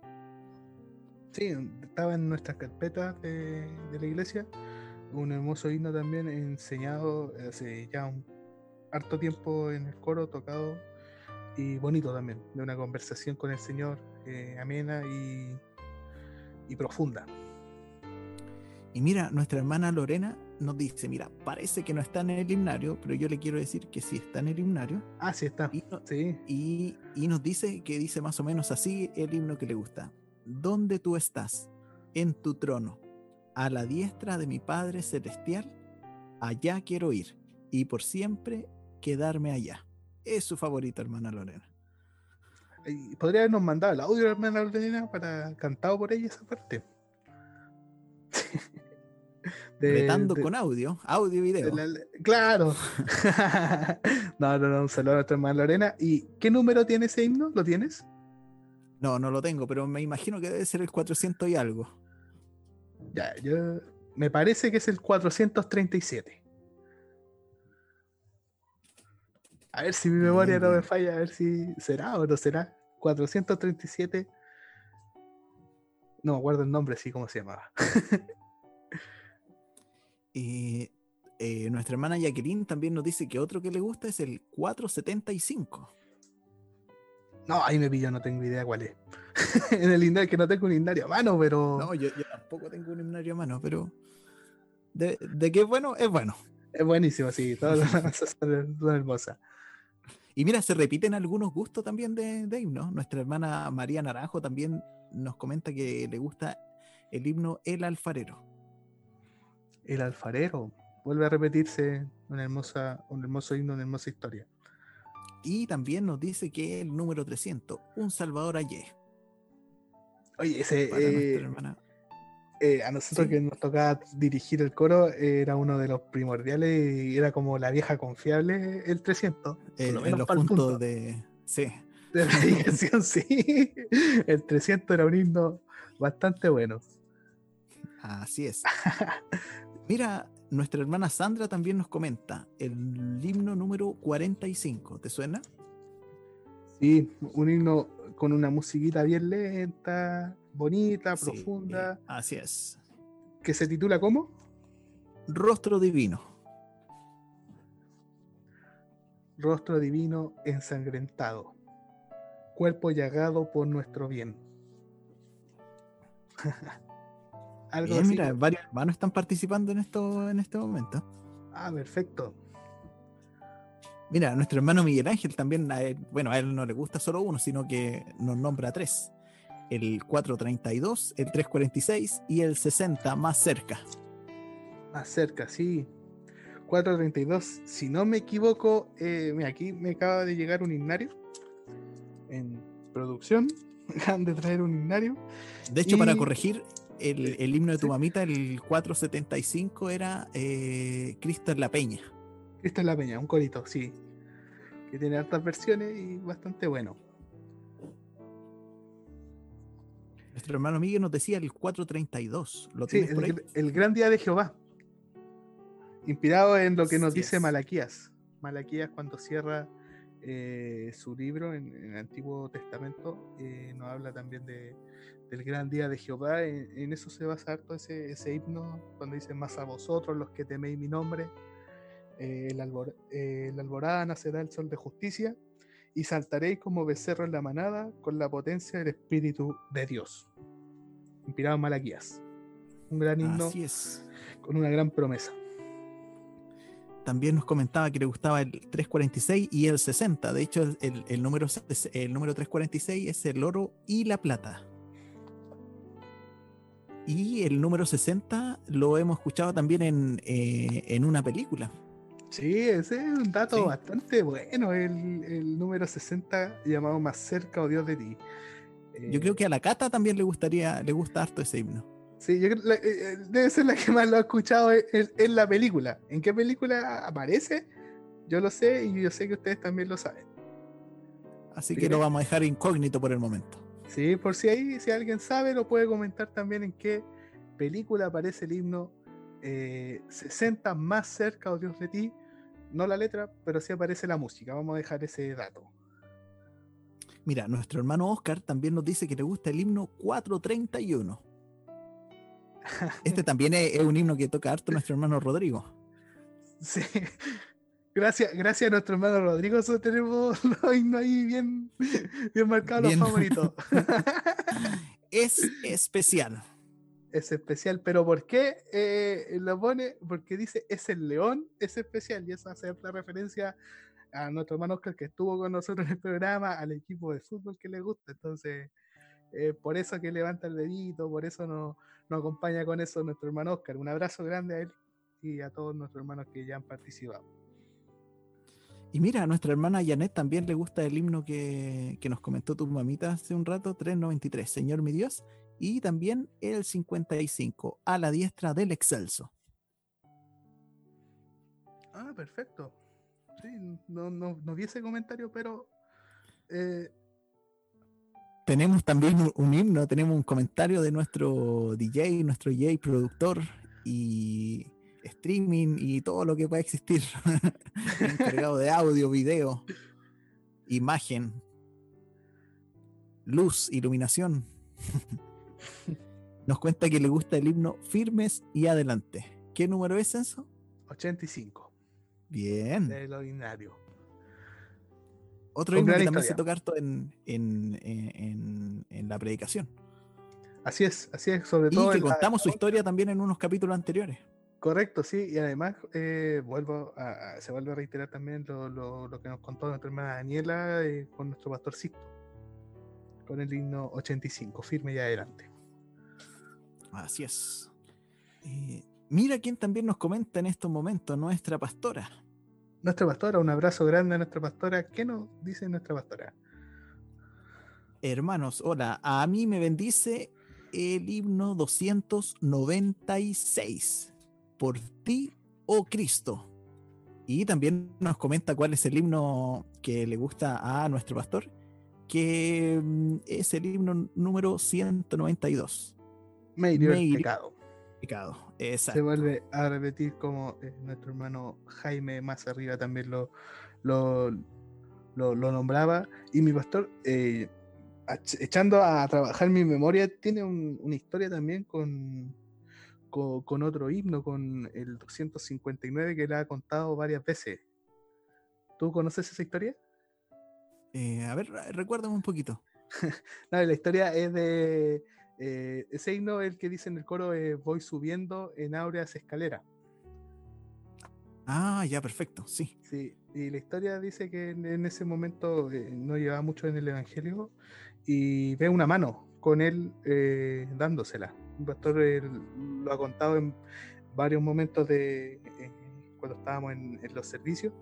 Sí, estaba en nuestras carpetas de, de la iglesia. Un hermoso himno también enseñado hace ya un harto tiempo en el coro, tocado y bonito también, de una conversación con el Señor eh, amena y, y profunda. Y mira, nuestra hermana Lorena nos dice, mira, parece que no está en el himnario, pero yo le quiero decir que sí está en el himnario. Ah, sí está. Y, no- Sí, y, y nos dice que dice más o menos así el himno que le gusta. ¿Dónde tú estás? En tu trono, a la diestra de mi Padre Celestial, allá quiero ir, y por siempre quedarme allá. es su favorito, hermana Lorena. Podría habernos mandado el audio hermana Lorena para cantado por ella esa parte. De- Retando de- con audio, audio y de video. la- claro. *laughs* no, no, no, un saludo a nuestra hermana Lorena. ¿Y qué número tiene ese himno? ¿Lo tienes? No, no lo tengo, pero me imagino que debe ser el 400 y algo. Ya, yo. Me parece que es el 437. A ver si mi memoria no me falla, a ver si será o no será. 437. No me acuerdo el nombre, sí, cómo se llamaba. *laughs* Y eh, nuestra hermana Jacqueline también nos dice que otro que le gusta es el 475. No, ahí me pilló, no tengo idea cuál es. *laughs* en el himnario, que no tengo un himnario a mano, pero No, yo, yo tampoco tengo un himnario a mano, pero de, de que es bueno, es bueno. es buenísimo, sí. Todas las *laughs* son, son hermosas. Y mira, se repiten algunos gustos también de, de himnos. Nuestra hermana María Naranjo también nos comenta que le gusta el himno El Alfarero. El alfarero. Vuelve a repetirse una hermosa, un hermoso himno, una hermosa historia. Y también nos dice que el número 300, Un Salvador Allé. Oye, ese, eh, eh, a nosotros Sí. que nos tocaba dirigir el coro, era uno de los primordiales y era como la vieja confiable, el 300. por eh, en los puntos punto de. Sí. *laughs* de predicación, sí. El 300 era un himno bastante bueno. Así es. *laughs* Mira, nuestra hermana Sandra también nos comenta el himno número 45. ¿Te suena? Sí, un himno con una musiquita bien lenta, bonita, Sí, profunda, así es. que se titula ¿cómo? Rostro divino. Rostro divino ensangrentado, cuerpo llagado por nuestro bien. *laughs* Algo Bien, mira, varios hermanos están participando en esto en este momento. Ah, perfecto. Mira, nuestro hermano Miguel Ángel también, a él- bueno, a él no le gusta solo uno, sino que nos nombra tres. El 432, el 346 y el 60 más cerca. Más cerca, sí. 432, si no me equivoco, eh, mira, aquí me acaba de llegar un himnario en producción. *laughs* Acaban de traer un himnario. De hecho, para corregir, el, el himno de tu mamita, el 475, era eh, Cristo en la Peña. Esta es la peña, un corito, sí. Que tiene hartas versiones y bastante bueno. Nuestro hermano Miguel nos decía el 432. ¿Lo Sí, el, por ahí? gr- el gran día de Jehová. Inspirado en lo que nos dice es. Malaquías. Malaquías cuando cierra eh, su libro en, en el Antiguo Testamento, eh, nos habla también de, del gran día de Jehová. En, en eso se basa harto ese, ese himno, cuando dice, más a vosotros los que teméis mi nombre, eh, el, albor- eh, la alborada nacerá el sol de justicia, y saltaréis como becerro en la manada con la potencia del Espíritu de Dios. Inspirado en Malaquías. Un gran himno Así es. con una gran promesa. También nos comentaba que le gustaba el 346 y el 60. De hecho, el, el- el número, el número 346 es el oro y la plata. Y el número 60 lo hemos escuchado también en, eh, en una película. Sí, ese es un dato Sí. bastante bueno, el, el número 60 llamado Más cerca o Dios de ti. Yo Eh, creo que a la Cata también le gustaría, le gusta harto ese himno. Sí, yo creo la- eh, eh, debe ser la que más lo ha escuchado en, en- en la película. ¿En qué película aparece? Yo lo sé y yo sé que ustedes también lo saben. Así Sí. que lo vamos a dejar incógnito por el momento. Sí, por si ahí, si alguien sabe, lo puede comentar también en qué película aparece el himno eh, 60 más cerca o Dios de ti. No la letra, pero sí aparece la música. Vamos a dejar ese dato. Mira, nuestro hermano Oscar también nos dice que le gusta el himno 431. *laughs* Este también es, es un himno que toca harto nuestro hermano Rodrigo. Sí. Gracias, gracias a nuestro hermano Rodrigo, nosotros tenemos los himnos ahí bien, bien marcados Bien. los favoritos. *laughs* Es especial. es especial, pero ¿por qué eh, lo pone? Porque dice es el león, es especial, y eso hace la referencia a nuestro hermano Oscar que estuvo con nosotros en el programa, al equipo de fútbol que le gusta. Entonces, eh, por eso que levanta el dedito, por eso nos, nos acompaña con eso nuestro hermano Oscar. Un abrazo grande a él y a todos nuestros hermanos que ya han participado. Y mira, a nuestra hermana Janet también le gusta el himno que, que nos comentó tu mamita hace un rato, 393, Señor mi Dios, y también el 55, a la diestra del excelso. Ah, perfecto. Sí, no, no, no vi ese comentario, pero eh, tenemos también un, un himno, tenemos un comentario de nuestro DJ, nuestro DJ productor y streaming y todo lo que pueda existir. *laughs* Encargado de audio, video, imagen, luz, iluminación. *laughs* Nos cuenta que le gusta el himno Firmes y Adelante. ¿Qué número es eso? 85. Bien. Del ordinario. Otro himno que también se toca harto en, en, en- en- la predicación. Así es, así es, sobre Y todo. que en la- contamos su historia también en unos capítulos anteriores. Correcto, sí, y además eh, vuelvo a, a- se vuelve a reiterar también lo, lo- lo que nos contó nuestra hermana Daniela eh, con nuestro pastor Sixto, con el himno 85, firme y adelante. Así es. Eh, mira quién también nos comenta en estos momentos, nuestra pastora. Nuestra pastora, un abrazo grande a nuestra pastora. ¿Qué nos dice nuestra pastora? Hermanos, hola. A mí me bendice el himno 296. Por ti, oh Cristo. Y también nos comenta cuál es el himno que le gusta a nuestro pastor, que mm, es el himno número 192. Me hirió el pecado. Pecado. Se Exacto. vuelve a repetir como eh, nuestro hermano Jaime más arriba también lo, lo, lo- lo nombraba. Y mi pastor, eh, echando a trabajar mi memoria, tiene un- una historia también con, con, con otro himno, con el 259 que le ha contado varias veces. ¿Tú conoces esa historia? Eh, a ver, recuérdame un poquito. *laughs* No, la historia es de eh, ese himno, el que dice en el coro, eh, voy subiendo en áureas escaleras. Ah, ya, perfecto, sí. Sí, y la historia dice que en, en ese momento no llevaba mucho en el Evangelio y ve una mano con él dándosela. Pastor lo ha contado en varios momentos de eh, cuando estábamos en, los servicios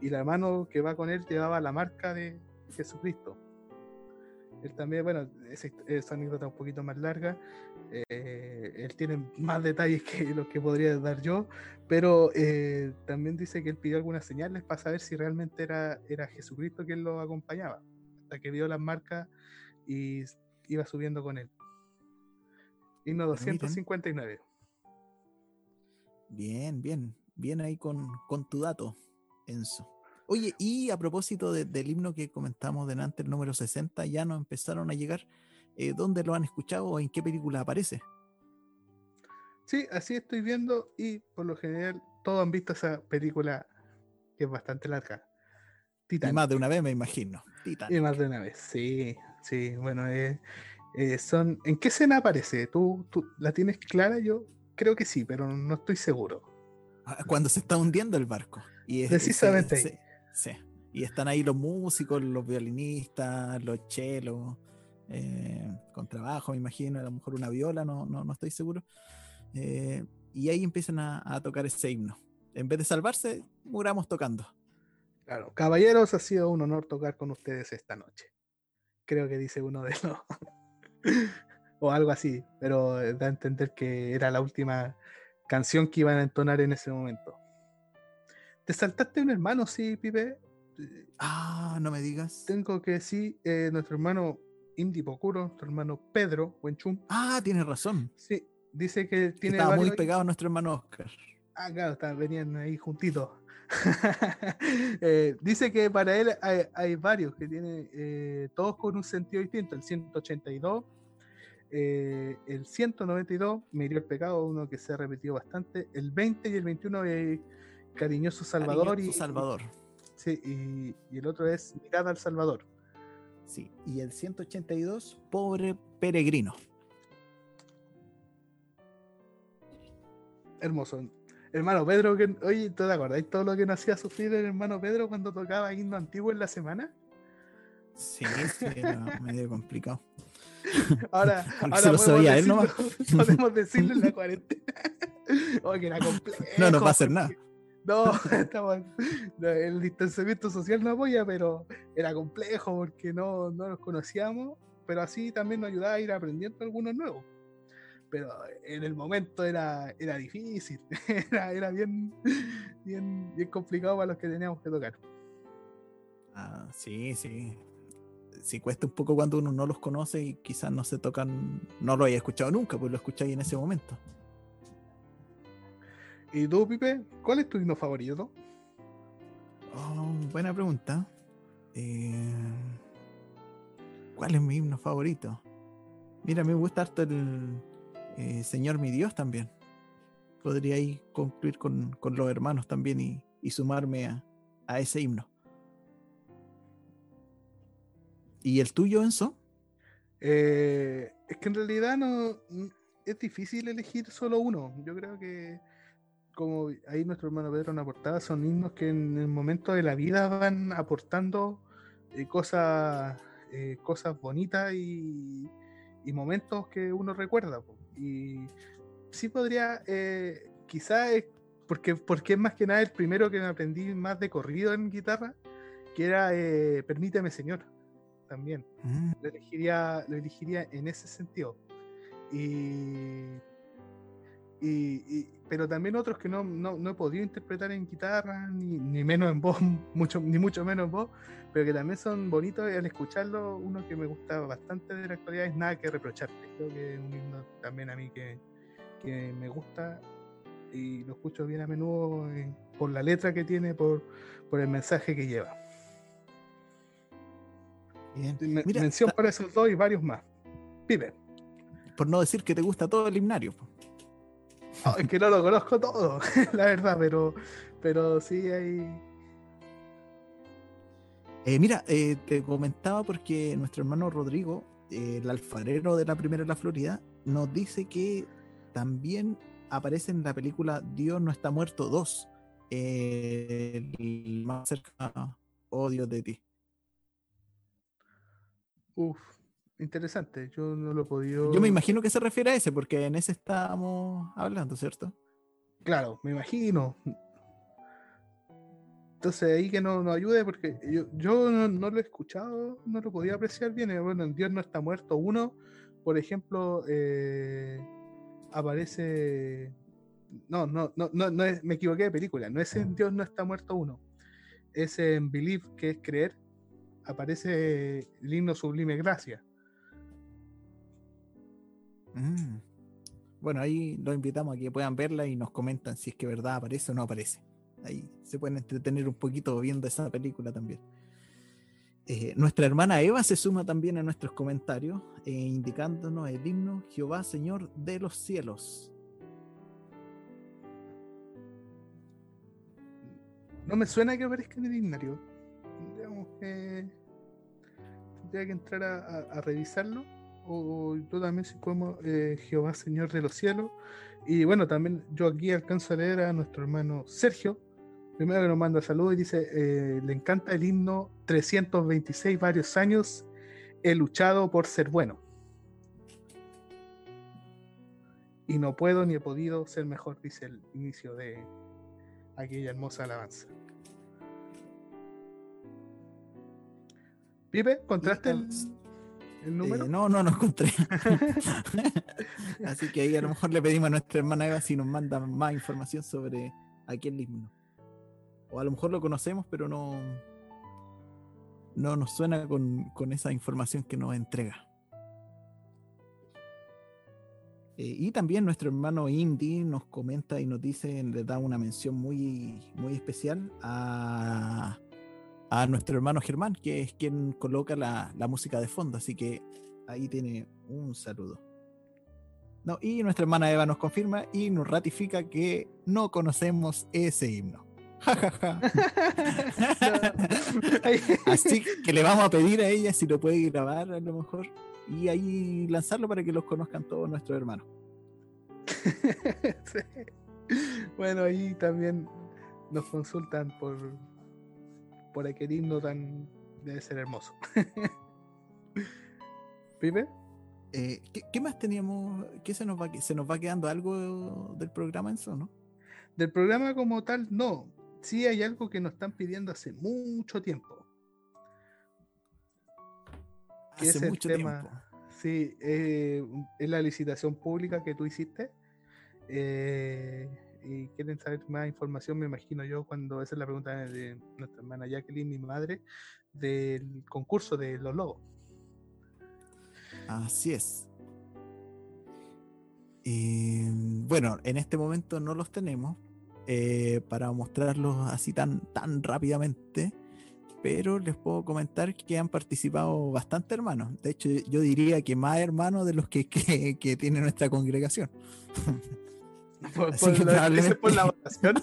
y la mano que va con él llevaba la marca de Jesucristo. Él también, bueno, esa, esa anécdota un poquito más larga. eh, él tiene más detalles que los que podría dar yo, pero eh, también dice que él pidió algunas señales para saber si realmente era, era Jesucristo quien lo acompañaba. Hasta que vio las marcas y iba subiendo con él. Himno Pero miren. 259. Bien, bien, bien ahí con, con tu dato, Enzo. Oye, y a propósito de- del himno que comentamos delante, el número 60, ya nos empezaron a llegar. eh, ¿Dónde lo han escuchado o en qué película aparece? Sí, así estoy viendo y por lo general todos han visto esa película que es bastante larga. Y más de una vez, me imagino. Titanic. Y más de una vez, sí, sí, bueno, eh, eh, son... ¿En qué escena aparece? ¿Tú, ¿Tú la tienes clara? Yo creo que sí, pero no estoy seguro. Ah, Cuando se está hundiendo el barco. Y es- Precisamente ahí. sí. Y están ahí los músicos, los violinistas, los chelos, eh, con trabajo, me imagino, a lo mejor una viola, no, no, no estoy seguro. Eh, y ahí empiezan a, a tocar ese himno. En vez de salvarse, muramos tocando. Claro, caballeros, ha sido un honor tocar con ustedes esta noche. Creo que dice uno de los... *laughs* o algo así, pero eh, da a entender que era la última canción que iban a entonar en ese momento. ¿Te saltaste un hermano, sí, Pipe? Eh, Ah, no me digas. Tengo que decir, eh, nuestro hermano Indy Pocuro, nuestro hermano Pedro Buenchum, Ah, tienes razón. sí, dice que tiene Estaba muy pegado a nuestro hermano Oscar. Ah, claro, está- venían ahí juntitos. *laughs* Eh, dice que para él hay, hay varios que tienen eh, todos con un sentido distinto. El 182, eh, el 192, me hirió el pecado, uno que se ha repetido bastante. El 20 y el 21, eh, cariñoso Salvador. Cariñoso y, Salvador. sí, y, y el otro es mirada al Salvador. Sí. Y el 182, pobre peregrino. Hermoso. Hermano Pedro, que, oye, ¿tú te acordás todo lo que nos hacía sufrir el hermano Pedro cuando tocaba himno antiguo en la semana? Sí, sí, era medio complicado. *laughs* Ahora, *laughs* ahora se lo podemos, sabía él decirlo, nomás. *laughs* podemos decirlo en la cuarentena. Oye, que era complejo. No nos va a hacer nada. No, estamos, no, el distanciamiento social no apoya, pero era complejo porque no, no los conocíamos, pero así también nos ayudaba a ir aprendiendo algunos nuevos. Pero en el momento era, era difícil, *laughs* era, era bien, bien, bien complicado para los que teníamos que tocar. Ah, sí, sí. Sí cuesta un poco cuando uno no los conoce y quizás no se tocan, no lo haya escuchado nunca, pues lo escucháis en ese momento. ¿Y tú, Pipe, cuál es tu himno favorito? Oh, buena pregunta. Eh, ¿Cuál es mi himno favorito? Mira, me gusta harto el eh, Señor mi Dios también. Podría ahí concluir con, con los hermanos también y, y sumarme a, a ese himno. ¿Y el tuyo, Enzo? Eh, es que en realidad no es difícil elegir solo uno. Yo creo que, como ahí nuestro hermano Pedro nos aportaba, son himnos que en el momento de la vida van aportando eh, cosas, eh, cosas bonitas y, y momentos que uno recuerda. Y sí podría, eh, quizás porque, porque es más que nada el primero que me aprendí más de corrido en guitarra, que era eh, Permíteme Señor, también. Mm, Lo elegiría, lo elegiría en ese sentido. Y, y- y- pero también otros que no, no, no he podido interpretar en guitarra, ni, ni menos en voz, *laughs* mucho, ni mucho menos en voz, pero que también son bonitos y al escucharlo, uno que me gusta bastante de la actualidad es Nada que reprocharte. Creo que es un himno también a mí que, que me gusta y lo escucho bien a menudo eh, por la letra que tiene, por, por el mensaje que lleva. bien. Me- Mira, mención para esos dos y varios más. Pipe. por no decir que te gusta todo el himnario. po. Es que no lo conozco todo, *laughs* la verdad, pero, pero sí hay. Eh, mira, eh, te comentaba porque nuestro hermano Rodrigo, eh, el alfarero de la primera de la Florida, nos dice que también aparece en la película Dios no está muerto 2, eh, el más cerca, oh Dios de ti. Uf, interesante. Yo no lo he podido. Yo me imagino que se refiere a ese, porque en ese estábamos hablando, ¿cierto? Claro, me imagino. Entonces ahí que no nos ayude porque yo, yo no, no lo he escuchado, no lo podía apreciar bien. Eh, Bueno, en Dios no está muerto. Uno, por ejemplo, eh, aparece. No, no, no, no, no es, me equivoqué de película. No es en Dios no está muerto uno. Es en Believe, que es creer. Aparece el himno sublime gracia. Mm. Bueno, ahí los invitamos a que puedan verla y nos comentan si es que verdad aparece o no aparece. Ahí se pueden entretener un poquito viendo esa película también. Eh, nuestra hermana Eva se suma también a nuestros comentarios, eh, indicándonos el himno Jehová Señor de los cielos. No me suena que aparezca en el himnario. Tendría que entrar a revisarlo. O yo también, si podemos, eh, Jehová Señor de los cielos. Y bueno, también yo aquí alcanzo a leer a nuestro hermano Sergio. Primero que nos manda saludos y dice: eh, Le encanta el himno 326, varios años. He luchado por ser bueno. Y no puedo ni he podido ser mejor, dice el inicio de, aquella hermosa alabanza. Pipe, ¿encontraste el, Eh, no, no, no encontré. *laughs* Así que ahí a lo mejor le pedimos a nuestra hermana Eva si nos manda más información sobre aquel himno. O a lo mejor lo conocemos, pero no, no nos suena con, con esa información que nos entrega. Eh, y también nuestro hermano Indy nos comenta y nos dice, le da una mención muy, muy especial a, a nuestro hermano Germán, que es quien coloca la, la música de fondo. Así que ahí tiene un saludo. No, y nuestra hermana Eva nos confirma y nos ratifica que no conocemos ese himno. Ja, ja, ja. Ahí- *laughs* Así que le vamos a pedir a ella si lo puede grabar a lo mejor y ahí lanzarlo para que los conozcan todos nuestros hermanos. *laughs* Sí. Bueno, ahí también nos consultan por, por aquel himno tan. debe ser hermoso. *laughs* ¿Pipe? Eh, ¿qué, qué más teníamos? ¿Qué se nos va, se nos va quedando algo del programa en eso, no? Del programa como tal, no. Sí hay algo que nos están pidiendo hace mucho tiempo. Hace es el mucho tema- tiempo. Sí, eh, es la licitación pública que tú hiciste. eh, y quieren saber más información, me imagino yo, cuando esa es la pregunta de nuestra hermana Jacqueline, mi madre, del concurso de los logos. Así es. Eh, bueno, en este momento no los tenemos eh, para mostrarlos así tan, tan rápidamente, pero les puedo comentar que han participado bastante hermanos. De hecho, yo diría que más hermanos de los que, que, que tiene nuestra congregación *laughs* Por, Así por que la, por votación.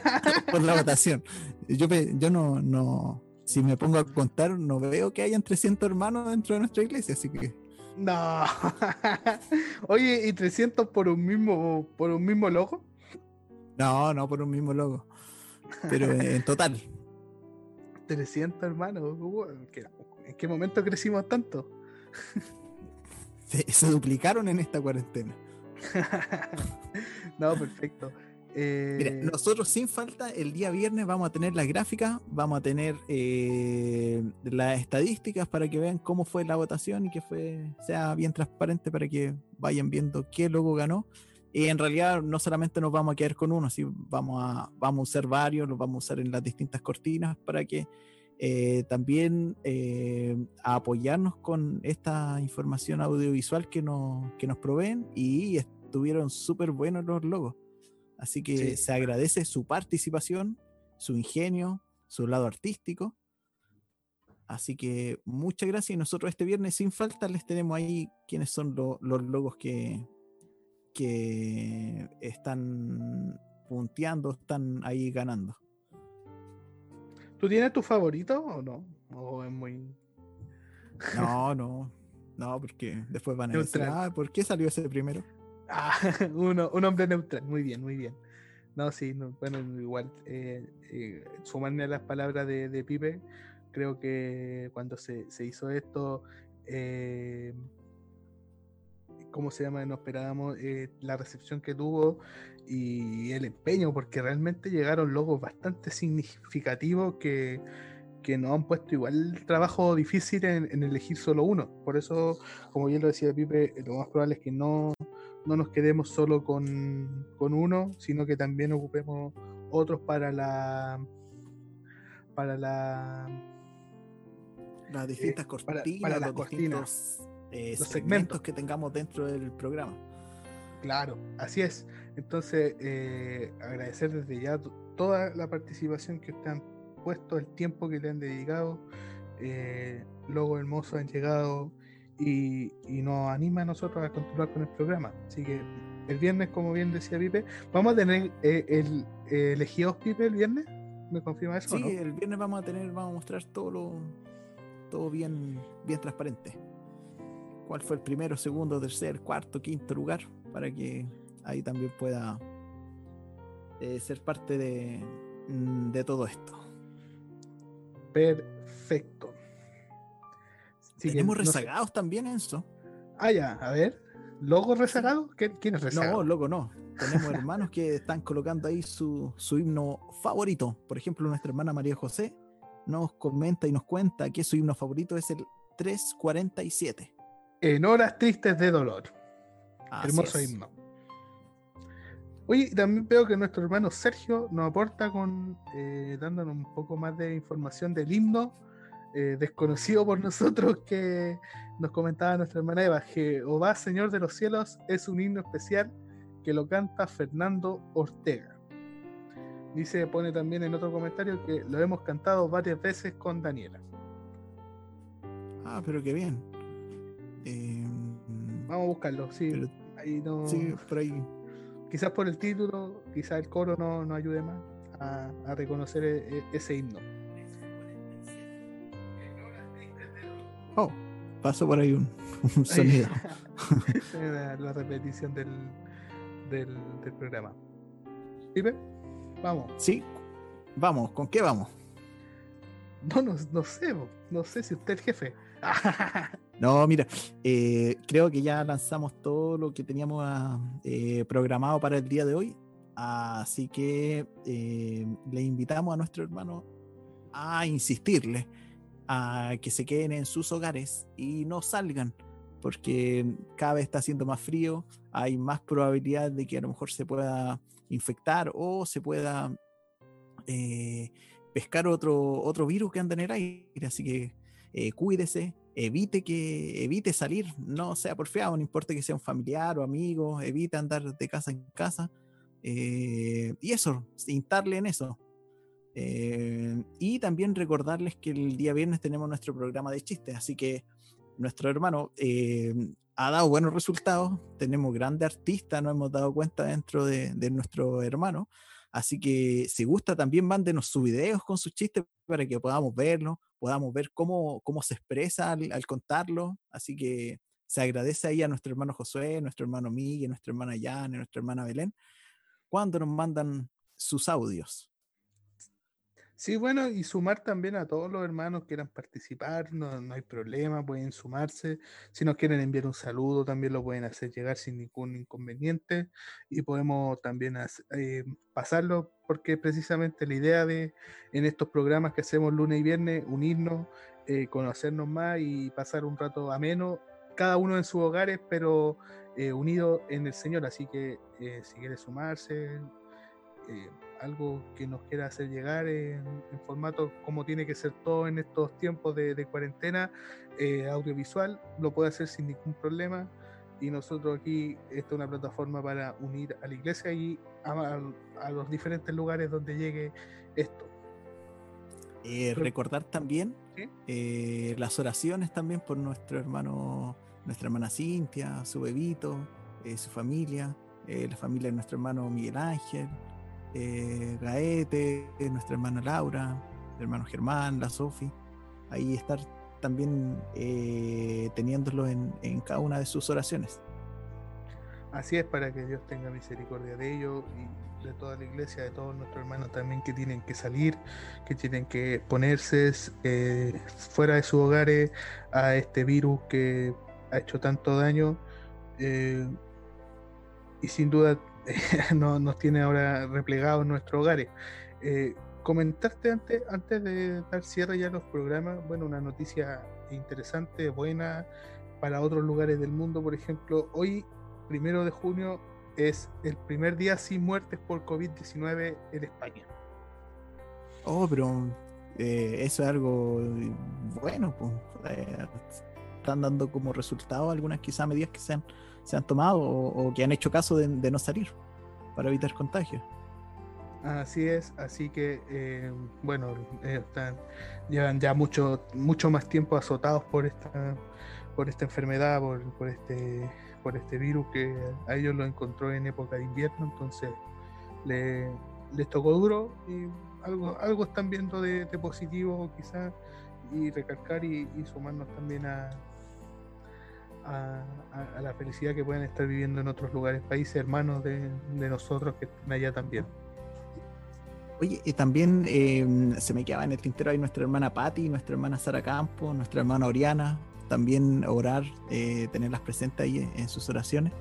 *laughs* por la votación. Yo, yo no, no, si me pongo a contar, no veo que hayan 300 hermanos dentro de nuestra iglesia, así que No. *laughs* Oye, ¿y 300 por un mismo por un mismo logo? no, no por un mismo logo, pero en total. 300 hermanos. uh, ¿qué- ¿En qué momento crecimos tanto? se, se duplicaron en esta cuarentena. *laughs* no, perfecto. Eh, Mira, nosotros sin falta el día viernes vamos a tener las gráficas, vamos a tener eh, las estadísticas para que vean cómo fue la votación y que fue sea bien transparente para que vayan viendo qué logo ganó. Y en realidad no solamente nos vamos a quedar con uno, sí, vamos a, vamos a usar varios, los vamos a usar en las distintas cortinas para que eh, también eh, a apoyarnos con esta información audiovisual que nos, que nos proveen y estuvieron súper buenos los logos. Así que Sí. se agradece su participación, su ingenio, su lado artístico. Así que muchas gracias. Y nosotros este viernes sin falta les tenemos ahí quiénes son lo- los logos que, que están punteando, están ahí ganando. ¿Tú tienes tu favorito o no? ¿O es muy.? No, *laughs* no, no, porque después van a decir, Neutral. ah, ¿por qué salió ese primero? Ah, *laughs* uno, un hombre neutral. Muy bien, muy bien. No, sí, no, bueno, igual. eh, eh, sumarme a las palabras de, de Pipe, creo que cuando se, se hizo esto. eh, ¿Cómo se llama? No esperábamos eh, la recepción que tuvo y el empeño, porque realmente llegaron logos bastante significativos que, que nos han puesto igual trabajo difícil en, en elegir solo uno. Por eso, como bien lo decía Pipe, lo más probable es que no, no nos quedemos solo con, con uno, sino que también ocupemos otros para la para la Las distintas para- cortinas, para las los cortinas, distintos eh, los segmentos segmentos. que tengamos dentro del programa. Claro, así es. Entonces, eh, agradecer desde ya to- toda la participación que ustedes han puesto, el tiempo que le han dedicado. Eh, logos hermosos han llegado y, y nos anima a nosotros a continuar con el programa. Así que el viernes, como bien decía Pipe, vamos a tener eh, el eh, elegidos Pipe el viernes. ¿Me confirma eso? Sí, no? el viernes vamos a tener, vamos a mostrar todo lo, todo bien, bien transparente. ¿Cuál fue el primero, segundo, tercer, cuarto, quinto lugar? Para que ahí también pueda eh, ser parte de, mm, de todo esto. Perfecto. Tenemos no sé- rezagados también, Enzo. Ah, ya, a ver. ¿Logo rezagado? ¿Qué- ¿Quién es rezagado? No, loco, no. Tenemos *laughs* hermanos que están colocando ahí su, su himno favorito. Por ejemplo, nuestra hermana María José nos comenta y nos cuenta que su himno favorito es el 347. En horas tristes de dolor. Así Hermoso es. himno. Oye, también veo que nuestro hermano Sergio nos aporta con eh, dándonos un poco más de información del himno eh, desconocido por nosotros que nos comentaba nuestra hermana Eva. Jehová, Señor de los cielos, es un himno especial que lo canta Fernando Ortega. Dice, pone también en otro comentario que lo hemos cantado varias veces con Daniela. Ah, pero qué bien. Eh, Vamos a buscarlo, sí. pero ahí no, sí, por ahí. Quizás por el título, quizás el coro no, no ayude más a, a reconocer e- e- ese himno. Oh, pasó por ahí un, un sonido. *laughs* la, repetición del, del, del programa. ¿Pipe? Vamos. Sí, vamos, ¿con qué vamos? No, no, no sé, no sé si usted es el jefe. *laughs* No, mira, eh, creo que ya lanzamos todo lo que teníamos ah, eh, programado para el día de hoy. Así que eh, le invitamos a nuestro hermano a insistirle a que se queden en sus hogares y no salgan, porque cada vez está haciendo más frío, hay más probabilidad de que a lo mejor se pueda infectar o se pueda eh, pescar otro, otro virus que anda en el aire. Así que eh, cuídese, evite que evite salir, no sea porfiado, no importa que sea un familiar o amigo, evite andar de casa en casa. Eh, y eso, instarle en eso. Eh, y también recordarles que el día viernes tenemos nuestro programa de chistes, así que nuestro hermano eh, ha dado buenos resultados, tenemos grandes artistas, nos hemos dado cuenta dentro de, nuestro hermano, así que si gusta también mándenos sus videos con sus chistes para que podamos verlo, podamos ver cómo, cómo se expresa al, contarlo, así que se agradece ahí a nuestro hermano Josué, nuestro hermano Miguel, nuestra hermana Jan, nuestra hermana Belén, cuando nos mandan sus audios. Sí, bueno, y sumar también a todos los hermanos que quieran participar, no, hay problema, pueden sumarse. Si nos quieren enviar un saludo, también lo pueden hacer llegar sin ningún inconveniente y podemos también eh, pasarlo, porque precisamente la idea de en estos programas que hacemos lunes y viernes, unirnos, eh, conocernos más y pasar un rato ameno, cada uno en sus hogares, pero eh, en el Señor. Así que si quiere sumarse, algo que nos quiera hacer llegar en, formato como tiene que ser todo en estos tiempos de, cuarentena, eh, audiovisual, lo puede hacer sin ningún problema. Y nosotros aquí, esta es una plataforma para unir a la iglesia y a, los diferentes lugares donde llegue esto. Eh, recordar también eh, las oraciones también por nuestro hermano, nuestra hermana Cintia, su bebito, su familia, la familia de nuestro hermano Miguel Ángel, eh, Gaete, nuestra hermana Laura, el hermano Germán, la Sofi, ahí estar también eh, teniéndolo en, cada una de sus oraciones. Así es, para que Dios tenga misericordia de ellos y de toda la iglesia, de todos nuestros hermanos también que tienen que salir, que tienen que ponerse eh, fuera de sus hogares a este virus que ha hecho tanto daño. y sin duda *laughs* no, nos tiene ahora replegados en nuestros hogares. Eh, comentaste antes, antes de dar cierre ya los programas, bueno, una noticia interesante, buena para otros lugares del mundo, por ejemplo, hoy, primero de junio, es el primer día sin muertes por COVID-19 en España. Oh, pero eh, eso es algo bueno, pues, eh, están dando como resultado algunas quizás medidas que sean se han tomado o, que han hecho caso de, no salir para evitar contagio. Así es, así que eh, bueno, eh, están, llevan ya mucho, mucho más tiempo azotados por esta, por esta enfermedad, por, por, este, por este virus que a ellos lo encontró en época de invierno, entonces le, les tocó duro y algo, algo están viendo de, positivo quizás y recalcar y sumarnos también a, a, la felicidad que pueden estar viviendo en otros lugares, países hermanos de, nosotros que están allá también. Oye, y también em, se me quedaba en el tintero ahí nuestra hermana Patti, nuestra hermana Sara Campos, nuestra hermana Oriana, también orar, eh, tenerlas presentes ahí en, sus oraciones.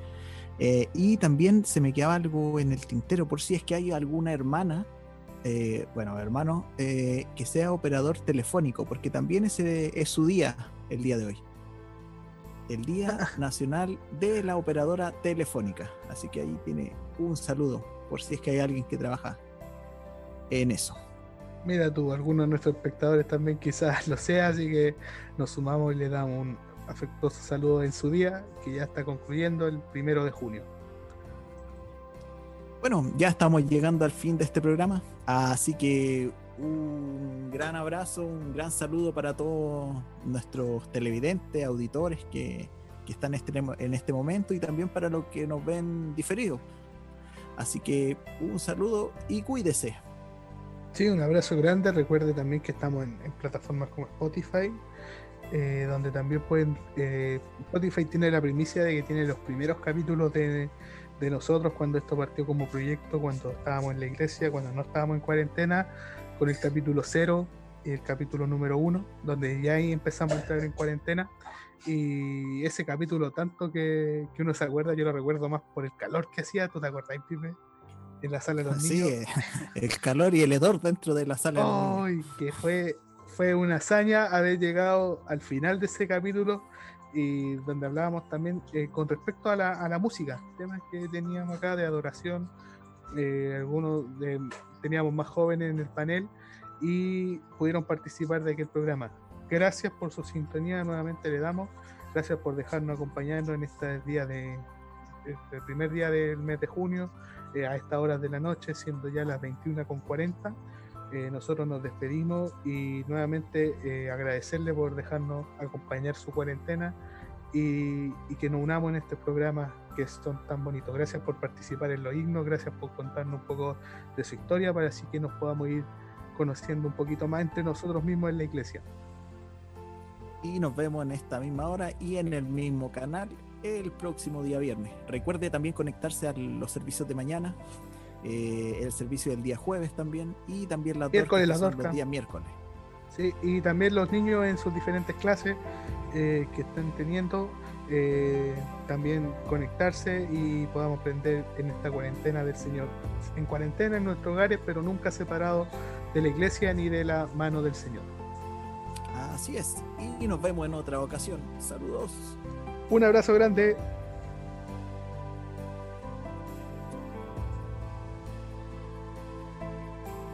Eh, y también se me quedaba algo en el tintero, por si es que hay alguna hermana, eh, bueno, hermano, que sea operador telefónico, porque también ese es su día, el día de hoy el Día *laughs* Nacional de la Operadora Telefónica. Así que ahí tiene un saludo por si es que hay alguien que trabaja en eso. Mira tú, algunos de nuestros espectadores también quizás *laughs* lo sea, así que nos sumamos y le damos un afectuoso saludo en su día, que ya está concluyendo el primero de junio. Bueno, ya estamos llegando al fin de este programa, así que un gran abrazo, un gran saludo para todos nuestros televidentes, auditores que, están en este, en este momento y también para los que nos ven diferidos. Así que un saludo y cuídese. Sí, un abrazo grande. Recuerde también que estamos en, plataformas como Spotify, eh, donde también pueden... Eh, Spotify tiene la primicia de que tiene los primeros capítulos de, de nosotros cuando esto partió como proyecto, cuando estábamos en la iglesia, cuando no estábamos en cuarentena con el capítulo 0 y el capítulo número 1, donde ya ahí empezamos a entrar en cuarentena. Y ese capítulo, tanto que, que, uno se acuerda, yo lo recuerdo más por el calor que hacía. ¿Tú te acuerdas, Pipe? en la sala de los Sí, niños. el calor y el hedor dentro de la sala. de los niños. Que fue, fue una hazaña haber llegado al final de ese capítulo y donde hablábamos también eh, con respecto a la, a la música, temas que teníamos acá de adoración, eh, algunos de- teníamos más jóvenes en el panel y pudieron participar de aquel programa. Gracias por su sintonía, nuevamente le damos, gracias por dejarnos acompañarnos en este día de, este primer día del mes de junio, eh, a estas horas de la noche, siendo ya las 21.40. Eh, nosotros nos despedimos y nuevamente eh, agradecerle por dejarnos acompañar su cuarentena y, y que nos unamos en este programa que son tan bonitos. Gracias por participar en los himnos, gracias por contarnos un poco de su historia para así que nos podamos ir conociendo un poquito más entre nosotros mismos en la iglesia. Y nos vemos en esta misma hora y en el mismo canal el próximo día viernes. Recuerde también conectarse a los servicios de mañana, eh, el servicio del día jueves también y también las Miércoles, las los días miércoles. Sí, y también los niños en sus diferentes clases eh, que están teniendo, eh, también conectarse y podamos aprender en esta cuarentena del Señor. En cuarentena en nuestros hogares, pero nunca separados de la iglesia ni de la mano del Señor. Así es. Y nos vemos en otra ocasión. Saludos. Un abrazo grande.